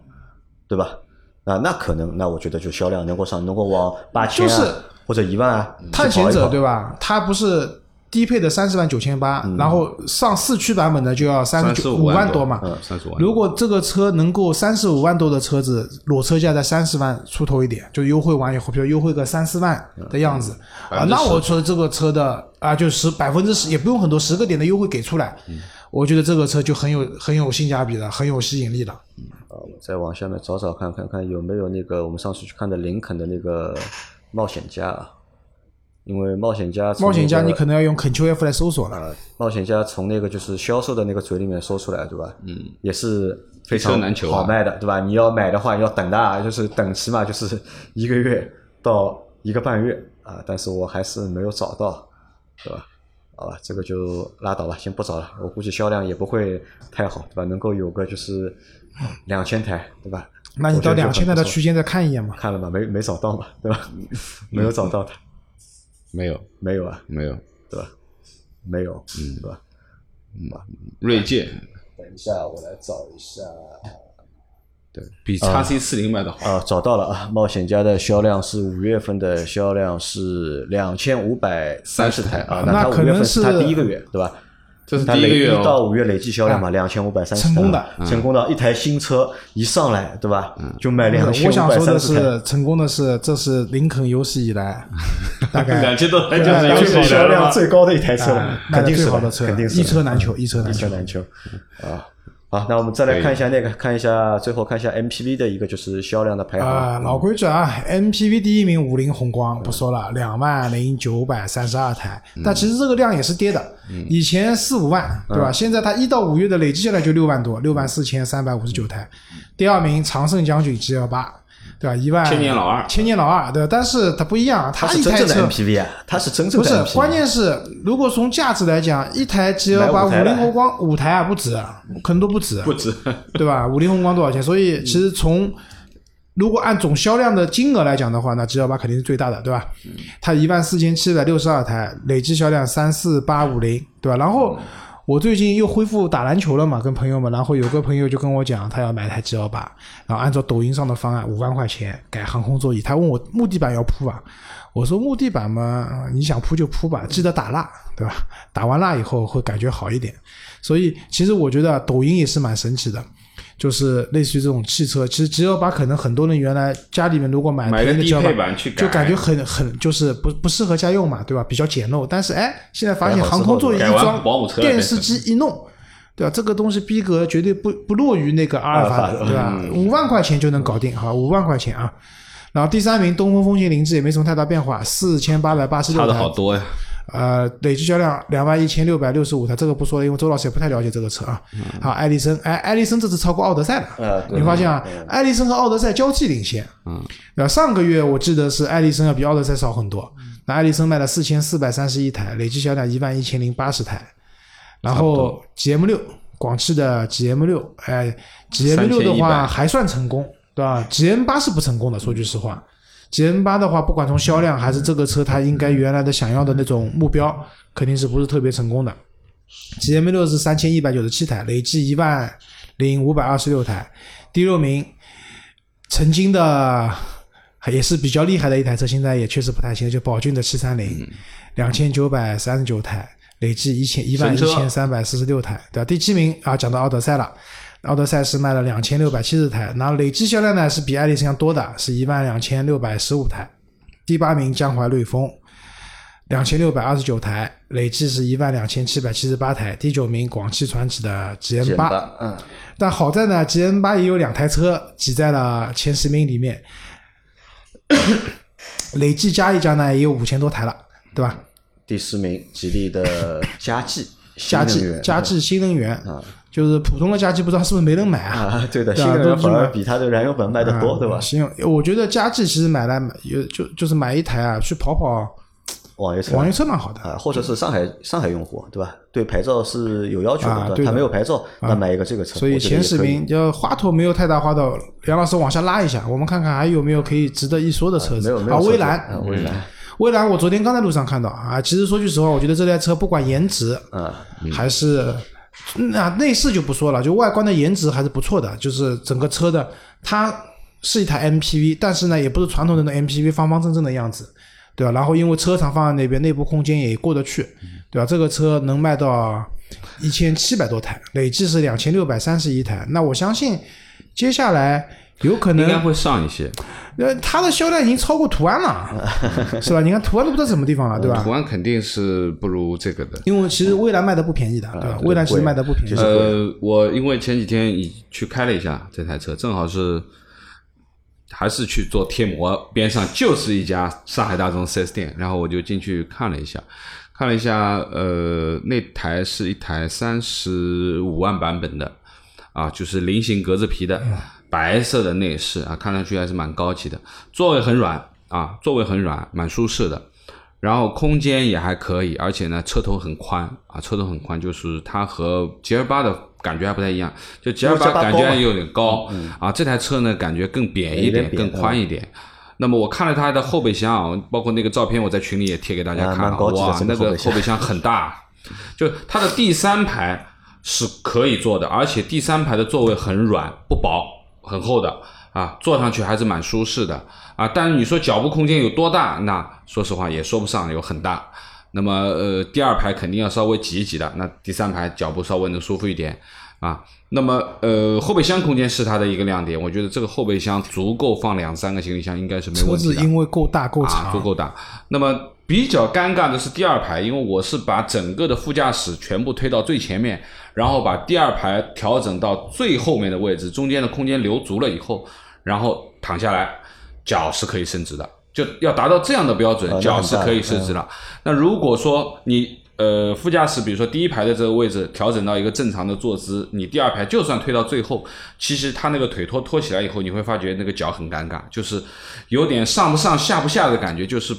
对吧？啊，那可能，那我觉得就销量能够上，能够往八千啊，就是或者一万啊，探险者对吧？吧？它不是低配的三十万九千八，然后上四驱版本的就要三十35五万多嘛。嗯，三十万。如果这个车能够三十五万多的车子，裸车价在三十万出头一点，就优惠完以后，比如优惠个三四万的样子。啊，那我说这个车的啊，就十百分之十也不用很多，十个点的优惠给出来，我觉得这个车就很有很有性价比了，很有吸引力了。啊，我再往下面找找看看看有没有那个我们上次去看的林肯的那个冒险家啊，因为冒险家从冒险家你可能要用 Ctrl F 来搜索了。啊，冒险家从那个就是销售的那个嘴里面说出来，对吧？嗯，也是非常难求啊好卖的，对吧？你要买的话要等的啊，就是等起码就是一个月到一个半月啊，但是我还是没有找到，对吧？好吧，这个就拉倒吧，先不找了。我估计销量也不会太好，对吧？能够有个就是两千台，对吧？那你到两千台的区间再看一眼嘛。看了吧？没没找到嘛，对吧？没有找到的，没有，没有啊，没有。对吧？没有，嗯，对吧？嗯锐界等一下，我来找一下。对比叉 C 四零卖的好。啊，找到了啊！冒险家的销量是五月份的销量是两千五百三十台啊，那它五月可能是份它第一个月对吧？这是它累计第一个月哦。到五月累计销量嘛，两千五百三十成功的。成功的一台新车一上来对吧，就卖两千我五百想说的三十台，是，成功的是，这是林肯有史以来 大概两千多台就对是有史以来这是销量最高的一台车肯定是好的车，肯定是一车难求，一车难一求车。难求。啊。好，那我们再来看一下那个，看一下最后看一下 MPV 的一个就是销量的排行。啊，老规矩啊，MPV 第一名五菱宏光不说了，两万零九百三十二台，但其实这个量也是跌的，以前四五万对吧？现在它一到五月的累计下来就六万多，六万四千三百五十九台。第二名长胜将军 G 幺八，对吧？一万千年老二千年老二，对吧？但是它不一样，它是真正的一台车 MPV 啊，它是真正的不是 MPV。，关键是如果从价值来讲，一台 G 幺八五菱宏光五台啊不止，可能都不止，不止。对吧？五菱宏光多少钱？所以其实从如果按总销量的金额来讲的话，那 G 幺八肯定是最大的，对吧？它一万四千七百六十二台，累计销量三四八五零，对吧？然后我最近又恢复打篮球了嘛，跟朋友们，然后有个朋友就跟我讲，他要买台 G 幺八，然后按照抖音上的方案，五万块钱改航空座椅，他问我木地板要铺吧？我说木地板嘛，你想铺就铺吧，记得打蜡，对吧？打完蜡以后会感觉好一点。所以其实我觉得抖音也是蛮神奇的，就是类似于这种汽车，其实 G 幺八可能很多人原来家里面如果买买个低配，版去改，就感觉很很就是不不适合家用嘛，对吧？比较简陋。但是哎，现在发现航空座椅一装电视机一弄。对吧？这个东西逼格绝对不不弱于那个阿尔法对吧？五万块钱就能搞定，好，五万块钱啊。然后第三名东风风行凌志也没什么太大变化，四千八百八十六差的，好多呀。呃，累计销量两万一千六百六十五台，这个不说了，因为周老师也不太了解这个车啊。好，艾力绅，哎，艾力绅这次超过奥德赛了。你发现啊，艾力绅和奥德赛交替领先。嗯，那上个月我记得是艾力绅要比奥德赛少很多，那艾力绅卖了四千四百三十一台，累计销量一万一千零八十台。然后 GM 六，广汽的 GM 六，哎，GM 六的话还算成功，对吧？GM 八是不成功的，说句实话。GM 八的话，不管从销量还是这个车它应该原来的想要的那种目标，肯定是不是特别成功的。GM 六是三千一百九十七台，累计一万零五百二十六台。第六名，曾经的也是比较厉害的一台车，现在也确实不太行，就宝骏的七三零，两千九百三十九台，累计一千一万一千三百四十六台，对吧？第七名啊，讲到奥德赛了。奥德赛是卖了两千六百七十台，然后累计销量呢是比爱丽绅要多的，是一万两千六百十五台。第八名江淮瑞风，两千六百二十九台，累计是一万两千七百七十八台。第九名广汽传祺的 GM 八，嗯，但好在呢，GM 八也有两台车挤在了前十名里面，累计加一加呢也有五千多台了，对吧？第十名，吉利的嘉际，佳绩新能源佳绩新能源，就是普通的佳绩不知道是不是没人买啊？啊，对的，对啊新能源反而比它的燃油本卖的多，对吧？行，我觉得佳绩其实买来买有就就是买一台啊，去跑跑网约车网约车蛮好的。啊，或者是上海上海用户，对吧？对牌照是有要求的，对的没有牌照，那买一个这个车，所以前十名，就花头没有太大花头，梁老师往下拉一下，我们看看还有没有可以值得一说的车子啊？没有没有啊，蔚蓝，蔚蓝，我昨天刚在路上看到啊。其实说句实话，我觉得这台车不管颜值嗯，还是那内饰就不说了，就外观的颜值还是不错的。就是整个车的，它是一台 MPV，但是呢，也不是传统的那 MPV 方方正正的样子，对吧？然后因为车长放在那边，内部空间也过得去，对吧？这个车能卖到一千七百多台，累计是两千六百三十一台。那我相信接下来有可能应该会上一些。呃，它的销量已经超过途安了，是吧？你看途安都不知道什么地方了，对吧途？安肯定是不如这个的。因为其实蔚来卖的不便宜的，对吧？蔚来其实卖的不便宜。呃，我因为前几天已去开了一下这台车，正好是还是去做贴膜，边上就是一家上海大众 4S 店，然后我就进去看了一下，看了一下，呃，那台是一台三十五万版本的，啊，就是菱形格子皮的，白色的内饰啊，看上去还是蛮高级的，座位很软啊，座位很软，蛮舒适的。然后空间也还可以，而且呢，车头很宽啊，车头很宽，就是它和 G L 八的感觉还不太一样，就 G L 八 G L8 感觉有点高啊，这台车呢感觉更扁一点，点更宽一点。那么我看了它的后备箱啊，包括那个照片，我在群里也贴给大家啊看了，哇，那个后备箱后备箱很大，就它的第三排是可以坐的，而且第三排的座位很软不薄，很厚的啊，坐上去还是蛮舒适的啊。但是你说脚部空间有多大？那说实话也说不上有很大。那么呃，第二排肯定要稍微挤一挤的，那第三排脚步稍微能舒服一点啊。那么呃，后备箱空间是它的一个亮点，我觉得这个后备箱足够放两三个行李箱，应该是没车问题的。子因为够大够啊，长，足够大。那么比较尴尬的是第二排，因为我是把整个的副驾驶全部推到最前面，然后把第二排调整到最后面的位置，中间的空间留足了以后，然后躺下来，脚是可以伸直的，就要达到这样的标准，脚是可以很大嗯伸直的。那如果说你呃，副驾驶比如说第一排的这个位置调整到一个正常的坐姿，你第二排就算推到最后，其实他那个腿托托起来以后，你会发觉那个脚很尴尬，就是有点上不上下不下的感觉，就是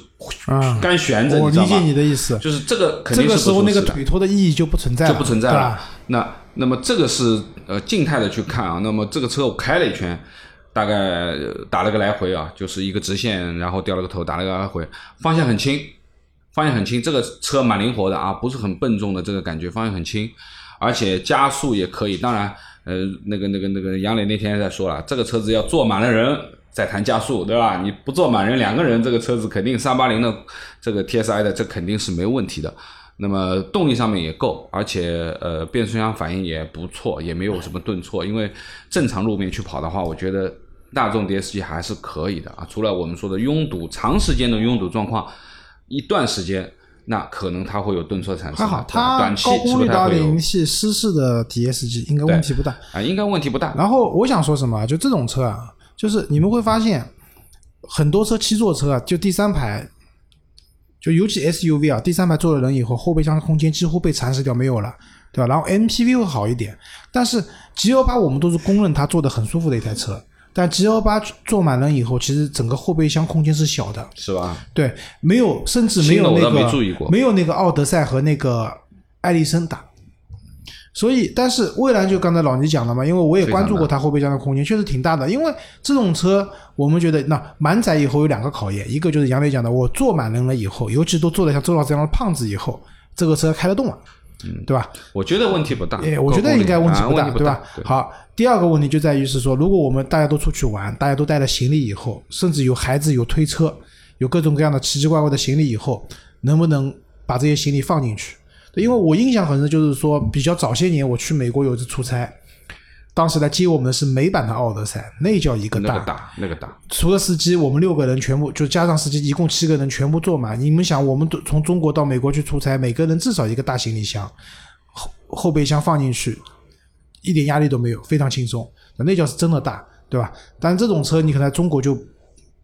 啊干悬着，你知道吗？我理解你的意思。就是这个肯这定是个时候那个腿托的意义就不存在了，就不存在了。那那么这个是呃静态的去看啊，那么这个车我开了一圈，大概打了个来回啊，就是一个直线，然后掉了个头，打了个来回，方向很轻，方向很轻，这个车蛮灵活的啊，不是很笨重的这个感觉，方向很轻，而且加速也可以。当然，呃，那个那个那个杨磊那天在说了，这个车子要坐满了人。再谈加速，对吧？你不坐满人，两个人这个车子肯定三八零的这个 TSI 的，这肯定是没问题的。那么动力上面也够，而且呃变速箱反应也不错，也没有什么顿挫。因为正常路面去跑的话，我觉得大众 DSG 还是可以的啊。除了我们说的拥堵，长时间的拥堵状况，一段时间那可能它会有顿挫产生。还好，它短期是高功率的不太会有 2.0T 湿式的 DSG 应该问题不大。啊，应该问题不大。然后我想说什么啊？就这种车啊，就是你们会发现很多车七座车啊，就第三排，就尤其 SUV 啊，第三排坐了人以后，后备箱空间几乎被蚕食掉没有了，对吧？然后 MPV 会好一点，但是 G L 八我们都是公认它坐的很舒服的一台车，但 G L 八坐满人以后，其实整个后备箱空间是小的，是吧？对，没有，甚至没有那个没注意过没有那个奥德赛和那个艾力绅大。所以，但是蔚来就刚才老倪讲了嘛，因为我也关注过它后备箱的空间，确实挺大的。因为这种车，我们觉得那满载以后有两个考验，一个就是杨磊讲的，我坐满人了以后，尤其都坐得像周老师这样的胖子以后，这个车开得动了，对吧？我觉得问题不大。哎，我觉得应该问题啊不大，对吧？对好，第二个问题就在于是说，如果我们大家都出去玩，大家都带了行李以后，甚至有孩子有推车，有各种各样的奇奇怪怪的行李以后，能不能把这些行李放进去？对因为我印象很深，就是说比较早些年我去美国有一次出差，当时来接我们的是美版的奥德赛，那叫一个大，那个大，那个大。除了司机，我们六个人全部就加上司机，一共七个人全部坐满。你们想，我们都从中国到美国去出差，每个人至少一个大行李箱，后后备箱放进去，一点压力都没有，非常轻松。那叫是真的大，对吧？但这种车你可能在中国就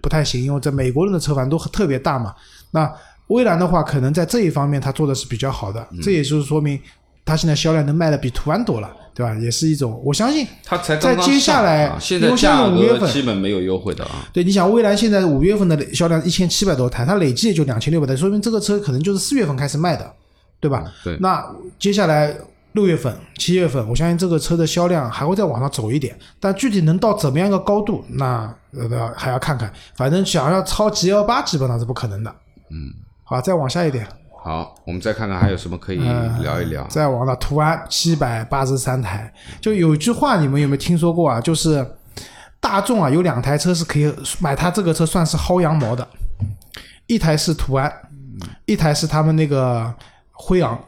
不太行，因为在美国人的车反正都特别大嘛。那蔚蓝的话，可能在这一方面它做的是比较好的，这也就是说明它现在销量能卖的比途安多了，对吧？也是一种，我相信它才在接下来啊现在因为现在价五月份格基本没有优惠的啊。对，你想蔚来现在五月份的销量一千七百多台，它累计也就两千六百台，说明这个车可能就是四月份开始卖的，对吧？对那接下来六月份、七月份，我相信这个车的销量还会再往上走一点，但具体能到怎么样一个高度，那呃还要看看。反正想要超 G L 八基本上是不可能的。嗯，好，再往下一点，好，我们再看看还有什么可以嗯聊一聊。再往到途安七百八十三台，就有一句话你们有没有听说过啊？就是大众啊有两台车是可以买它这个车算是薅羊毛的，一台是途安，一台是他们那个辉昂。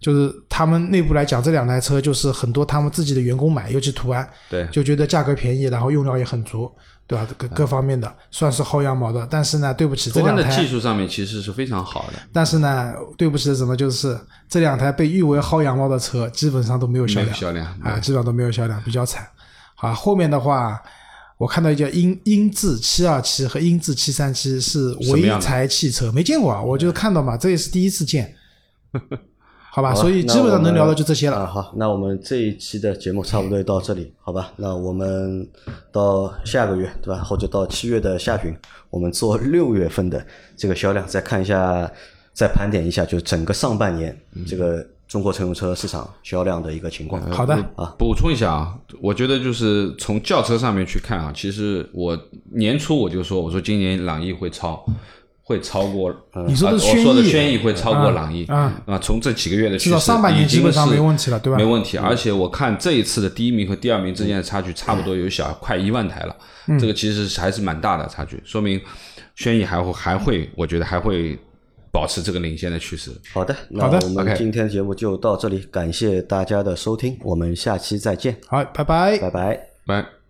就是他们内部来讲，这两台车就是很多他们自己的员工买，尤其途安，对，就觉得价格便宜，然后用料也很足，对吧？各各方面的算是薅羊毛的。但是呢，对不起，这两台技术上面其实是非常好的，但是呢，对不起的什么就是这两台被誉为薅羊毛的车，基本上都没有销量，没有销量啊，基本上都没有销量，比较惨。啊，后面的话，我看到一叫英英智七二七和英智七三七是潍柴汽车，没见过啊，我就是看到嘛，这也是第一次见。好吧，好吧所以基本上能聊的就这些啊，了。好，那我们这一期的节目差不多就到这里，好吧？那我们到下个月，对吧？或者到七月的下旬，我们做六月份的这个销量，再看一下，再盘点一下，就整个上半年这个中国乘用车市场销量的一个情况。好的啊，补充一下啊，我觉得就是从轿车上面去看啊，其实我年初我就说，我说今年朗逸会超，会超过。你说的是啊我说的轩逸轩逸会超过朗逸啊啊，从这几个月的趋势，至少上半年基本上没问题了对吧没问题，而且我看这一次的第一名和第二名之间的差距差不多有小快一万台了，嗯这个其实还是蛮大的差距，说明轩逸还会还会，我觉得还会保持这个领先的趋势。好的，那好的我们 OK 今天的节目就到这里，感谢大家的收听，我们下期再见，好，拜拜。拜拜。拜。